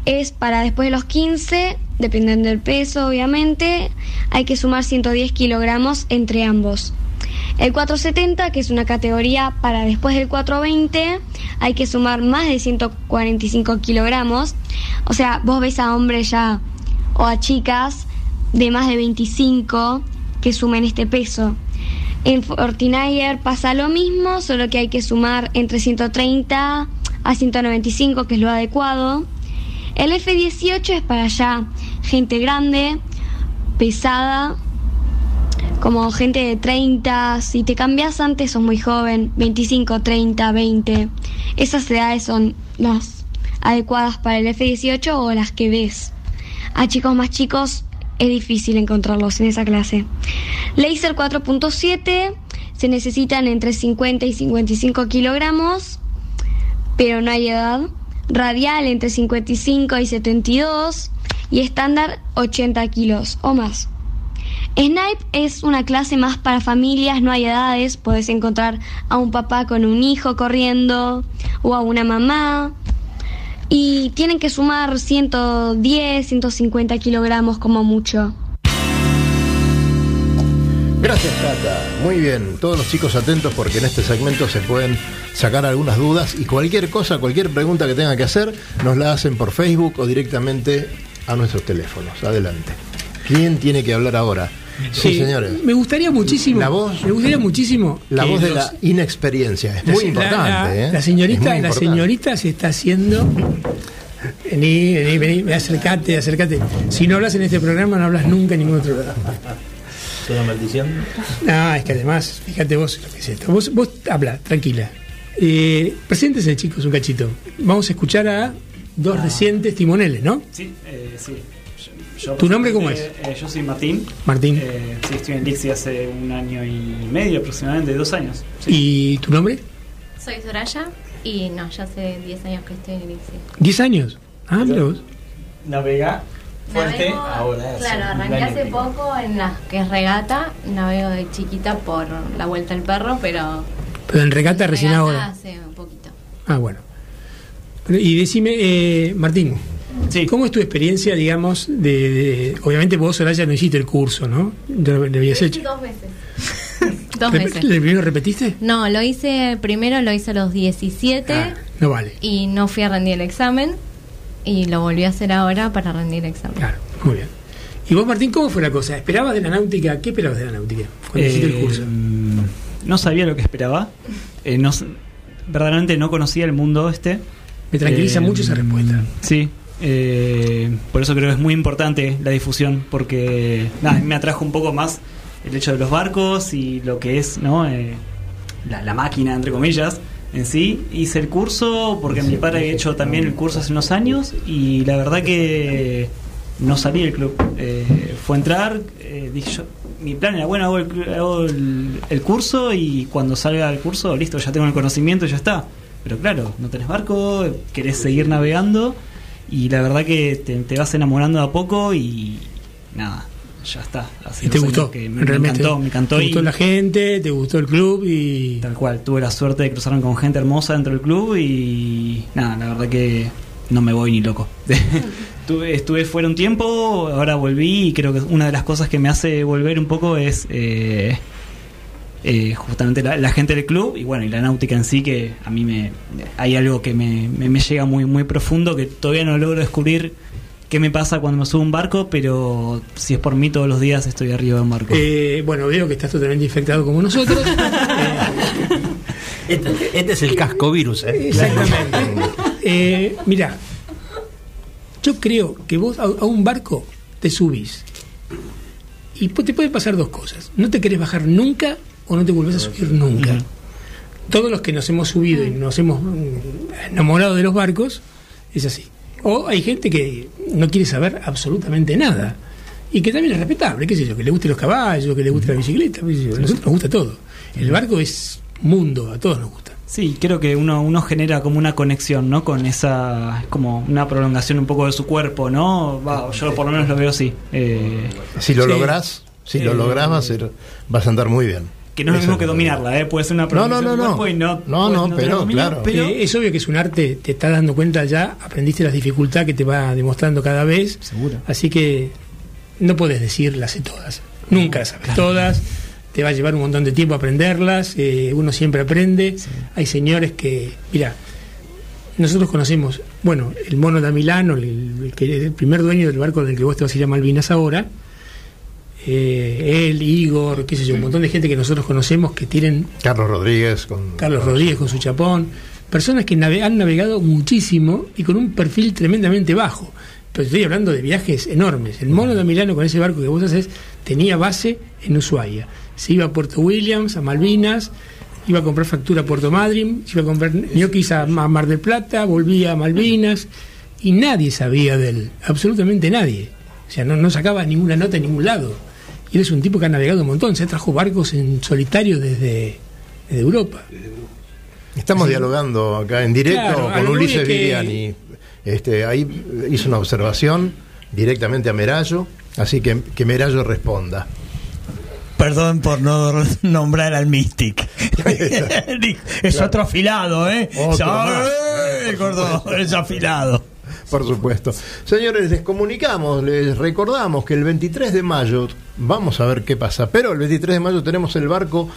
S12: es para después de los 15, dependiendo del peso, obviamente, hay que sumar 110 kilogramos entre ambos. El 470, que es una categoría para después del 420, hay que sumar más de 145 kilogramos. O sea, vos ves a hombres ya o a chicas de más de 25 que sumen este peso. En Fortinager pasa lo mismo, solo que hay que sumar entre 130 a 195, que es lo adecuado. El F18 es para allá gente grande, pesada, como gente de 30, si te cambias antes sos muy joven, 25, 30, 20. Esas edades son las adecuadas para el F18 o las que ves. A chicos más chicos es difícil encontrarlos en esa clase. Laser 4.7 se necesitan entre 50 y 55 kilogramos, pero no hay edad. Radial entre 55 y 72 y estándar 80 kilos o más. Snipe es una clase más para familias, no hay edades, puedes encontrar a un papá con un hijo corriendo o a una mamá. Y tienen que sumar 110, 150 kilogramos como mucho.
S3: Gracias, Cata. Muy bien. Todos los chicos atentos porque en este segmento se pueden sacar algunas dudas y cualquier cosa, cualquier pregunta que tengan que hacer, nos la hacen por Facebook o directamente a nuestros teléfonos. Adelante. ¿Quién tiene que hablar ahora? Sí,
S4: Sí,
S3: señores.
S4: Me gustaría muchísimo.
S3: La voz-
S4: Me gustaría muchísimo.
S3: La voz de
S4: los-
S3: la inexperiencia. Es muy
S4: la-
S3: importante.
S4: La,
S3: ¿eh?
S4: la señorita,
S3: muy
S4: la
S3: importante.
S4: señorita se está haciendo. Vení, vení, vení, acércate, acércate. Si no hablas en este programa, no hablas nunca en ningún otro lado.
S7: ¿Es una maldición?
S4: No, es que además, fíjate vos lo que es esto. Vos, vos habla, tranquila. Eh, preséntese, chicos, un cachito. Vamos a escuchar a dos recientes timoneles, ¿no?
S13: Sí, eh, sí. Yo-
S4: ¿Tu nombre cómo
S13: eh, eh, yo soy Martín.
S4: Martín.
S13: Eh, sí, estoy en Lixi hace un año y medio aproximadamente, dos años.
S4: ¿Y tu nombre?
S14: Soy Soraya y no, ya hace 10 años que estoy en el ICSI.
S4: ¿10 años? Ah, mira vos.
S5: Navega fuerte
S14: Navego-
S5: ahora.
S14: Claro, arranqué hace poco en la que es regata, navego de chiquita por la vuelta al perro, pero
S4: Pero en regata recién
S14: regata
S4: ahora.
S14: hace un poquito.
S4: Ah, bueno. Y decime, eh, Martín, ¿cómo es tu experiencia, digamos, de, de- Obviamente vos, Soraya, no hiciste el curso, ¿no? ¿Lo, lo habías hecho?
S14: Dos veces. Dos veces.
S4: ¿El primero repetiste?
S14: No, lo hice primero, lo hice a los 17
S4: Ah, no vale.
S14: y no fui a rendir el examen y lo volví a hacer ahora para rendir el examen.
S4: Muy bien. ¿Y vos, Martín, cómo fue la cosa? ¿Esperabas de la náutica? ¿Qué esperabas de la náutica cuando hiciste el
S13: Eh,
S4: curso?
S13: No sabía lo que esperaba. Eh, no, verdaderamente no conocía el mundo este.
S4: Me tranquiliza mucho esa respuesta.
S13: Sí. Eh, por eso creo que es muy importante la difusión, porque nada, me atrajo un poco más el hecho de los barcos y lo que es ¿no? Eh, la, la máquina, entre comillas, en sí. Hice el curso porque mi padre había hecho también el curso hace unos años y la verdad que no salí del club. Eh, fue entrar, eh, dije yo, mi plan era bueno, hago, el, hago el- el curso y cuando salga del curso, listo, ya tengo el conocimiento y ya está. Pero claro, no tenés barco, querés seguir navegando y la verdad que te, te vas enamorando de a poco y nada, ya está. Hace
S4: ¿Y te gustó?
S13: que me, me
S4: Realmente.
S13: encantó, me encantó.
S4: ¿Te
S13: y
S4: gustó la gente? ¿Te gustó el club? y
S13: Tal cual, tuve la suerte de cruzarme con gente hermosa dentro del club y nada, la verdad que no me voy ni loco. Estuve, estuve fuera un tiempo, ahora volví y creo que una de las cosas que me hace volver un poco es eh, eh, justamente la, la gente del club y bueno, y la náutica en sí que a mí me hay algo que me, me- me llega muy, muy profundo que todavía no logro descubrir qué me pasa cuando me subo a un barco, pero si es por mí todos los días estoy arriba de un barco.
S4: Eh, bueno, veo que estás totalmente infectado como nosotros. Eh,
S7: Este, este es el casco virus, ¿eh?
S4: Exactamente. Eh, mira, yo creo que vos a, a un barco te subís y te pueden pasar dos cosas. No te querés bajar nunca o no te volvés a subir nunca. Todos los que nos hemos subido y nos hemos mm, enamorado de los barcos, es así. O hay gente que no quiere saber absolutamente nada. Y que también es respetable, qué sé yo, que le gusten los caballos, que le guste la bicicleta, qué sé yo. a nosotros nos gusta todo. El barco es mundo, a todos nos gusta.
S13: Sí, creo que uno, uno genera como una conexión, ¿no? Con esa, es como una prolongación un poco de su cuerpo, ¿no? Va, yo por lo menos lo veo así. Eh,
S3: Si lo
S13: sí.
S3: lográs, si lo
S13: Eh,
S3: lográs va a ser, vas a andar muy bien.
S13: Que no es lo mismo que dominarla, ¿eh? Puede ser una
S3: No, no, no, no.
S13: cuerpo y no.
S3: No,
S13: puedes
S3: no,
S13: tener
S3: pero, claro.
S13: pero
S4: Eh, es obvio que es un arte, te estás dando cuenta ya, aprendiste las dificultades que te va demostrando cada vez.
S13: Seguro.
S4: Así que no puedes decir las sé todas. Nunca las sabes todas. Te va a llevar un montón de tiempo aprenderlas. eh, uno siempre aprende. Hay señores que, mira, nosotros conocemos, bueno, el mono de Milano, el, el el primer dueño del barco del que vos te vas a ir a Malvinas ahora. Eh, él, Igor, qué sé yo, un montón de gente que nosotros conocemos que tienen
S3: Carlos Rodríguez con
S4: Carlos Rodríguez con su chapón, personas que nave- han navegado muchísimo y con un perfil tremendamente bajo. Pero estoy hablando de viajes enormes. El mono de Milano con ese barco que vos haces tenía base en Ushuaia. Se iba a Puerto Williams, a Malvinas, iba a comprar factura a Puerto Madryn, se iba a comprar ñoquis a Ma- Mar del Plata, volvía a Malvinas y nadie sabía de él, absolutamente nadie. O sea, no, no sacaba ninguna nota en ningún lado. Y él es un tipo que ha navegado un montón, se trajo barcos en solitario desde, desde Europa.
S3: Estamos dialogando acá en directo
S4: Claro,
S3: con Ulises
S4: que-
S3: Viviani. Este, ahí hizo una observación directamente a Merallo, así que que Merallo responda.
S5: Perdón por no nombrar al Mystic. es otro afilado, ¿eh?
S3: Otro
S5: Ya,
S3: más.
S5: eh, gordo, es afilado.
S3: Por supuesto. Señores, les comunicamos, les recordamos que el 23 de mayo, vamos a ver qué pasa, pero el 23 de mayo tenemos el barco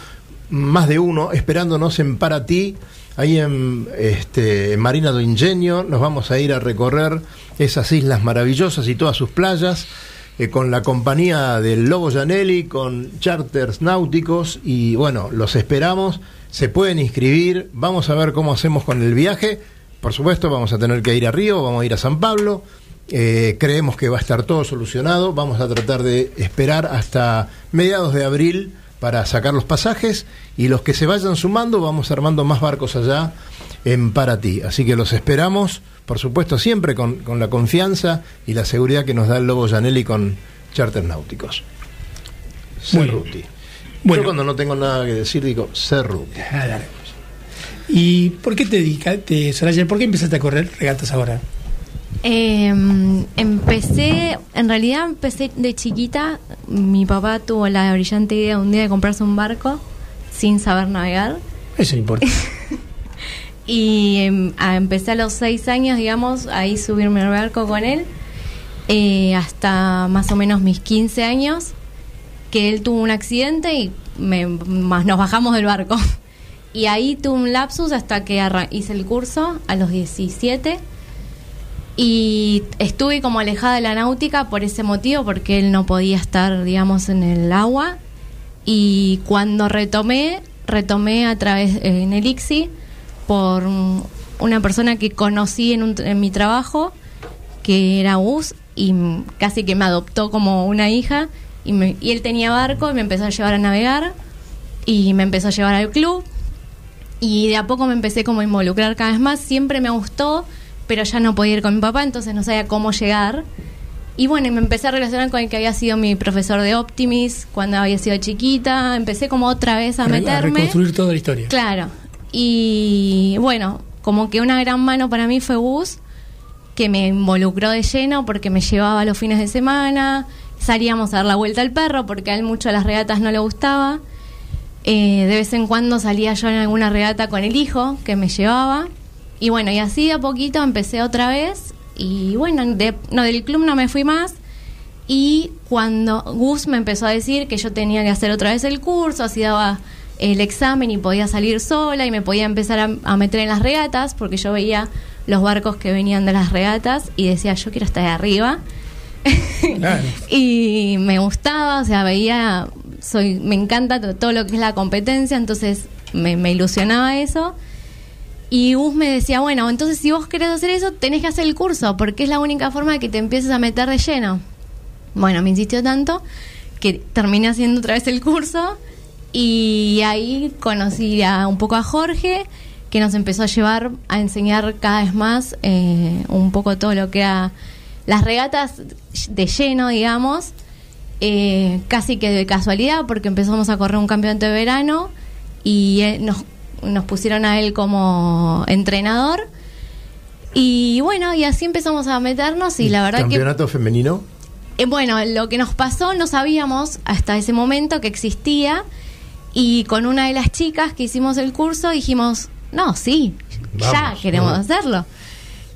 S3: más de uno esperándonos en Paratí, ahí en, este, Marina do Ingenio. Nos vamos a ir a recorrer esas islas maravillosas y todas sus playas. eh, con la compañía del Lobo Janelli, con charters náuticos y bueno, los esperamos, se pueden inscribir, vamos a ver cómo hacemos con el viaje, por supuesto vamos a tener que ir a Río, vamos a ir a San Pablo, eh, creemos que va a estar todo solucionado, vamos a tratar de esperar hasta mediados de abril para sacar los pasajes y los que se vayan sumando vamos armando más barcos allá en Paraty. Así que los esperamos, por supuesto, siempre con, con la confianza y la seguridad que nos da el Lobo Janelli con charters náuticos. Cerruti.
S4: Bueno.
S3: Yo cuando no tengo nada que decir digo Cerruti.
S4: ¿Y por qué te dedicaste, Soraya? ¿Por qué empezaste a correr regatas ahora?
S14: Eh, empecé, en realidad empecé de chiquita. Mi papá tuvo la brillante idea un día de comprarse un barco sin saber navegar.
S4: Eso no importa.
S14: Y em, a- empecé a los seis años, digamos, ahí subirme al barco con él, eh, hasta más o menos mis 15 años, que él tuvo un accidente y me- más nos bajamos del barco. Y ahí tuve un lapsus hasta que hice el curso a los 17 y estuve como alejada de la náutica por ese motivo, porque él no podía estar, digamos, en el agua. Y cuando retomé, retomé a través eh, en el ICSI por una persona que conocí en, un- en mi trabajo, que era Gus, y casi que me adoptó como una hija. Y, me- y él tenía barco y me empezó a llevar a navegar y me empezó a llevar al club y de a poco me empecé como a involucrar cada vez más. Siempre me gustó, pero ya no podía ir con mi papá, entonces no sabía cómo llegar. Y bueno, me empecé a relacionar con el que había sido mi profesor de Optimis cuando había sido chiquita. Empecé como otra vez a
S4: Re-
S14: meterme.
S4: reconstruir toda la historia.
S14: Claro. Y bueno, como que una gran mano para mí fue Gus, que me involucró de lleno porque me llevaba los fines de semana, salíamos a dar la vuelta al perro porque a él mucho las regatas no le gustaba. Eh, de vez en cuando salía yo en alguna regata con el hijo que me llevaba. Y bueno, y así de a poquito empecé otra vez. Y bueno, de- no, del club no me fui más. Y cuando Gus me empezó a decir que yo tenía que hacer otra vez el curso, así daba el examen y podía salir sola y me podía empezar a, a meter en las regatas, porque yo veía los barcos que venían de las regatas y decía, yo quiero estar de arriba. y me gustaba, o sea, veía, soy, me encanta to- todo lo que es la competencia, entonces me, me ilusionaba eso. Y Gus me decía, bueno, entonces si vos querés hacer eso, tenés que hacer el curso, porque es la única forma de que te empieces a meter de lleno. Bueno, me insistió tanto que terminé haciendo otra vez el curso y ahí conocí a, un poco a Jorge, que nos empezó a llevar a enseñar cada vez más eh, un poco todo lo que era las regatas de lleno, digamos, eh, casi que de casualidad, porque empezamos a correr un campeonato de verano y él- nos, nos pusieron a él como entrenador. Y bueno, y así empezamos a meternos y la verdad que...
S3: Campeonato femenino.
S14: Eh, bueno, lo que nos pasó no sabíamos hasta ese momento que existía y con una de las chicas que hicimos el curso dijimos, no, sí, ya queremos
S15: ¿no?
S14: hacerlo.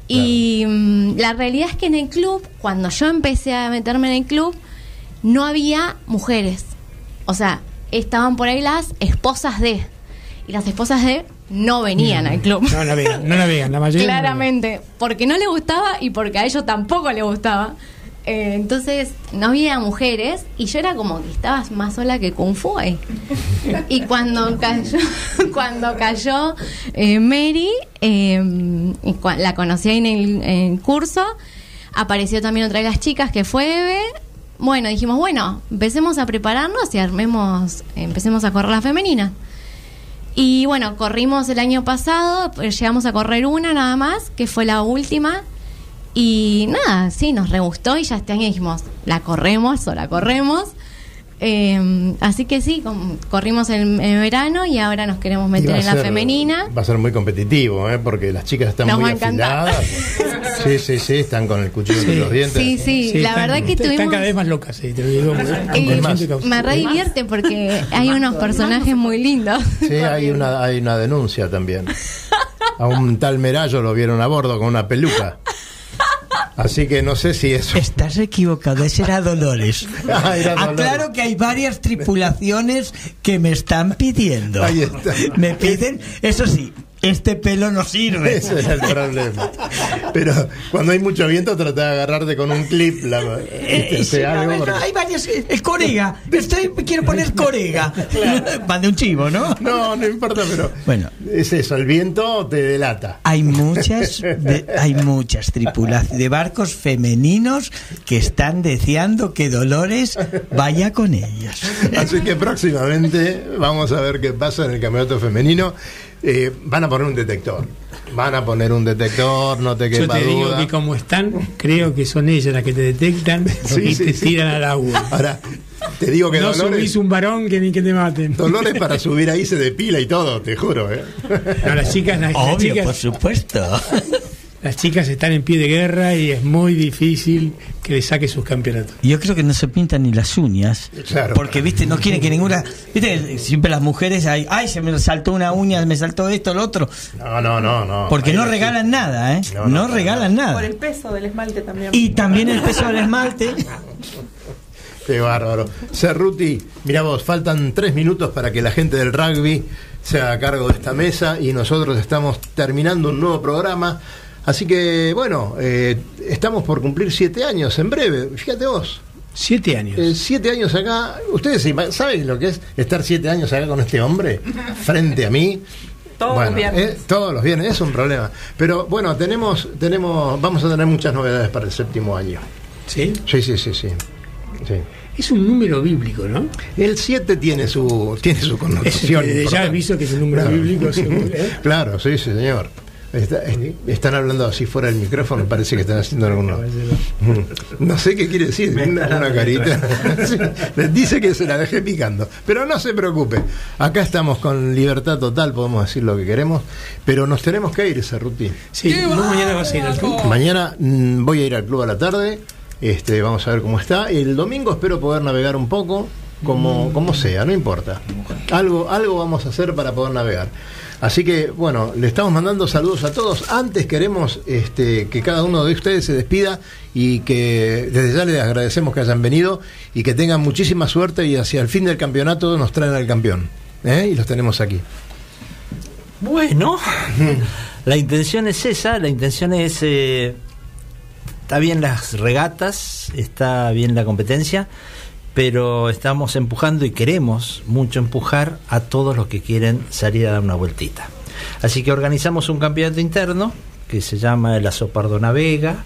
S14: Y mm, la realidad es que en el club, cuando yo empecé a meterme en el club, no había mujeres. O sea, estaban por ahí las esposas de. Y las esposas de no venían al club.
S4: No navegan, no navegan, la mayoría. no.
S14: Claramente, porque no le gustaba y porque a ellos tampoco le gustaba. Eh, entonces no había mujeres y yo era como que estabas más sola que Kung Fu ahí. Y cuando cayó, cuando cayó eh, Mary, eh, y la conocí ahí en el, en el curso, apareció también otra de las chicas que fue Eve. Bueno, dijimos, bueno, empecemos a prepararnos y armemos, empecemos a correr la femenina. Y bueno, corrimos el año pasado, pues llegamos a correr una nada más, que fue la última. Y nada, sí, nos re gustó y ya este año dijimos, la corremos o la corremos. Eh, así que sí, com- corrimos en, en verano y ahora nos queremos meter en la
S3: ser-
S14: femenina.
S3: Va a ser muy competitivo, ¿eh? porque las chicas están
S14: Nos
S3: muy afiladas. Sí, sí, sí, están con el cuchillo entre los dientes.
S14: Sí, sí, la verdad que
S4: Están
S14: tuvimos-
S4: cada vez más locas, sí, te lo digo. Más.
S14: me re divierte porque hay unos personajes muy lindos.
S3: Sí, hay una, hay una denuncia también. A un tal Merallo lo vieron a bordo con una peluca. Así que no sé si eso.
S5: Estás equivocado, ese era Dolores.
S3: Ah, era Dolores.
S5: Aclaro que hay varias tripulaciones que me están pidiendo.
S3: Ahí está.
S5: Me piden, eso sí, este pelo no sirve.
S3: Ese es el problema. Pero cuando hay mucho viento, trata de agarrarte con un clip. La,
S5: Eh,
S3: ¿viste?
S5: sí,
S3: algo porque-
S5: hay varias. El corega. Estoy, quiero poner corega. Van de un chivo, ¿no?
S3: No, no importa, pero.
S5: Bueno.
S3: Es eso, el viento te delata.
S5: Hay muchas, de- hay muchas tripulaciones de barcos femeninos que están deseando que Dolores vaya con ellas.
S3: Así que próximamente vamos a ver qué pasa en el campeonato femenino. Eh, van a poner un detector. Van a poner un detector, no te
S4: Yo
S3: quepa
S4: te digo
S3: duda.
S4: que como están, creo que son ellas las que te detectan
S3: Sí,
S4: y
S3: sí,
S4: te
S3: sí.
S4: tiran al agua.
S3: Ahora, te digo que
S4: no
S3: Dolores,
S4: subís un varón que ni que te maten.
S3: Dolores para subir ahí se depila y todo, te juro. ¿eh?
S4: No, las chicas, las, las
S5: Obvio,
S4: chicas,
S5: por supuesto.
S4: las chicas están en pie de guerra y es muy difícil que le saque sus campeonatos.
S5: Yo creo que no se pintan ni las uñas.
S3: Claro.
S5: Porque, viste, no quieren que ninguna. Viste, siempre las mujeres, ay, ay, se me saltó una uña, me saltó esto, lo otro.
S3: No, no, no, no.
S5: Porque
S3: Ahí
S5: no
S3: sí.
S5: regalan nada, ¿eh?
S3: No,
S5: No,
S3: no, para
S5: regalan
S6: Por
S5: nada.
S6: el peso del esmalte también.
S5: Y también el peso del esmalte.
S3: Qué bárbaro. Cerruti, mira vos, faltan tres minutos para que la gente del rugby se haga cargo de esta mesa y nosotros estamos terminando un nuevo programa. Así que, bueno, eh, estamos por cumplir siete años en breve. Fíjate vos.
S4: Siete años.
S3: Eh, siete años acá. ¿Ustedes saben lo que es estar siete años acá con este hombre frente a mí?
S6: Todos
S3: Bueno,
S6: los viernes.
S3: eh, todos los viernes, es un problema. Pero bueno, tenemos, tenemos, vamos a tener muchas novedades para el séptimo año.
S4: ¿Sí?
S3: Sí, sí, sí, sí. sí.
S4: Es un número bíblico, ¿no?
S3: El 7 tiene su, tiene su connotación.
S4: Ya
S3: importante.
S4: aviso que es un número
S3: Claro.
S4: bíblico. seguro, ¿eh?
S3: Claro, sí, sí, señor. Está- es- están hablando así fuera del micrófono, parece que están haciendo alguno. No sé qué quiere decir, una, una carita. Les dice que se la dejé picando. Pero no se preocupe, acá estamos con libertad total, podemos decir lo que queremos, pero nos tenemos que ir, Cerruti.
S4: Sí, vos mañana vas a ir al club.
S3: Mañana mm, voy a ir al club a la tarde, este, vamos a ver cómo está. El domingo espero poder navegar un poco, como, como sea, no importa. Algo, algo vamos a hacer para poder navegar. Así que, bueno, le estamos mandando saludos a todos. Antes queremos este, que cada uno de ustedes se despida y que desde ya les agradecemos que hayan venido y que tengan muchísima suerte y hacia el fin del campeonato nos traen al campeón. ¿eh? Y los tenemos aquí.
S7: Bueno, la intención es esa, la intención es... eh, está bien las regatas, está bien la competencia, pero estamos empujando y queremos mucho empujar a todos los que quieren salir a dar una vueltita. Así que organizamos un campeonato interno que se llama el Azopardo Navega,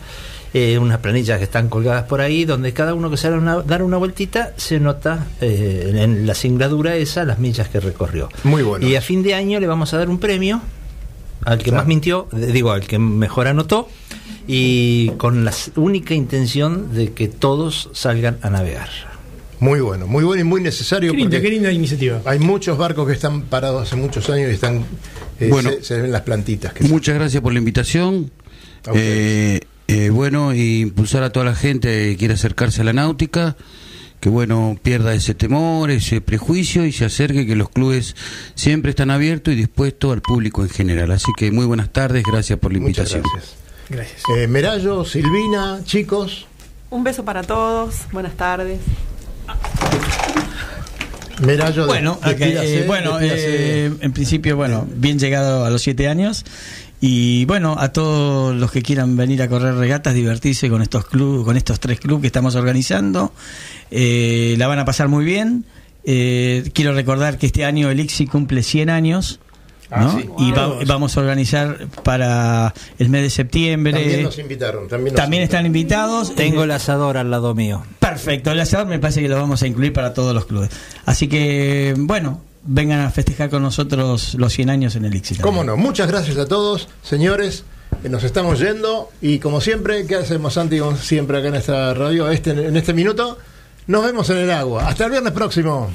S7: eh, unas planillas que están colgadas por ahí, donde cada uno que sale a dar una vueltita se nota eh, en la singladura esa las millas que recorrió.
S3: Muy bueno.
S7: Y a fin de año le vamos a dar un premio al que
S3: Claro.
S7: más mintió, digo, al que mejor anotó, y con la única intención de que todos salgan a navegar.
S3: Muy bueno, muy bueno y muy necesario.
S4: Qué linda,
S3: porque
S4: qué linda iniciativa.
S3: Hay muchos barcos que están parados hace muchos años y están. eh,
S11: Bueno.
S3: se, se ven las plantitas. Que
S11: Muchas gracias por la invitación. Eh, eh, bueno, y impulsar a toda la gente que quiere acercarse a la náutica, que bueno, pierda ese temor, ese prejuicio y se acerque, que los clubes siempre están abiertos y dispuestos al público en general. Así que muy buenas tardes, gracias por la
S3: Muchas
S11: invitación.
S3: gracias.
S4: Gracias.
S3: Eh, Merallo, Silvina, chicos.
S6: Un beso para todos, buenas tardes.
S3: Merallo, de-
S5: Bueno, eh, bueno eh, en principio, bueno, bien llegado a los siete años. Y bueno, a todos los que quieran venir a correr regatas, divertirse con estos clubes, con estos tres clubes que estamos organizando, eh, la van a pasar muy bien. Eh, quiero recordar que este año el ICSI cumple 100 años.
S3: Ah,
S5: ¿no?
S3: sí.
S5: Y va- vamos a organizar para el mes de septiembre.
S3: También nos invitaron. También, nos
S5: También están invitados.
S7: Tengo el asador al lado mío.
S5: Perfecto, el asador me parece que lo vamos a incluir para todos los clubes. Así que, bueno, vengan a festejar con nosotros los 100 años en el ICSI.
S3: Cómo no, muchas gracias a todos, señores. eh, Nos estamos yendo y como siempre, ¿qué hacemos Santi Como siempre acá en esta radio este, en este minuto? Nos vemos en el agua. Hasta el viernes próximo.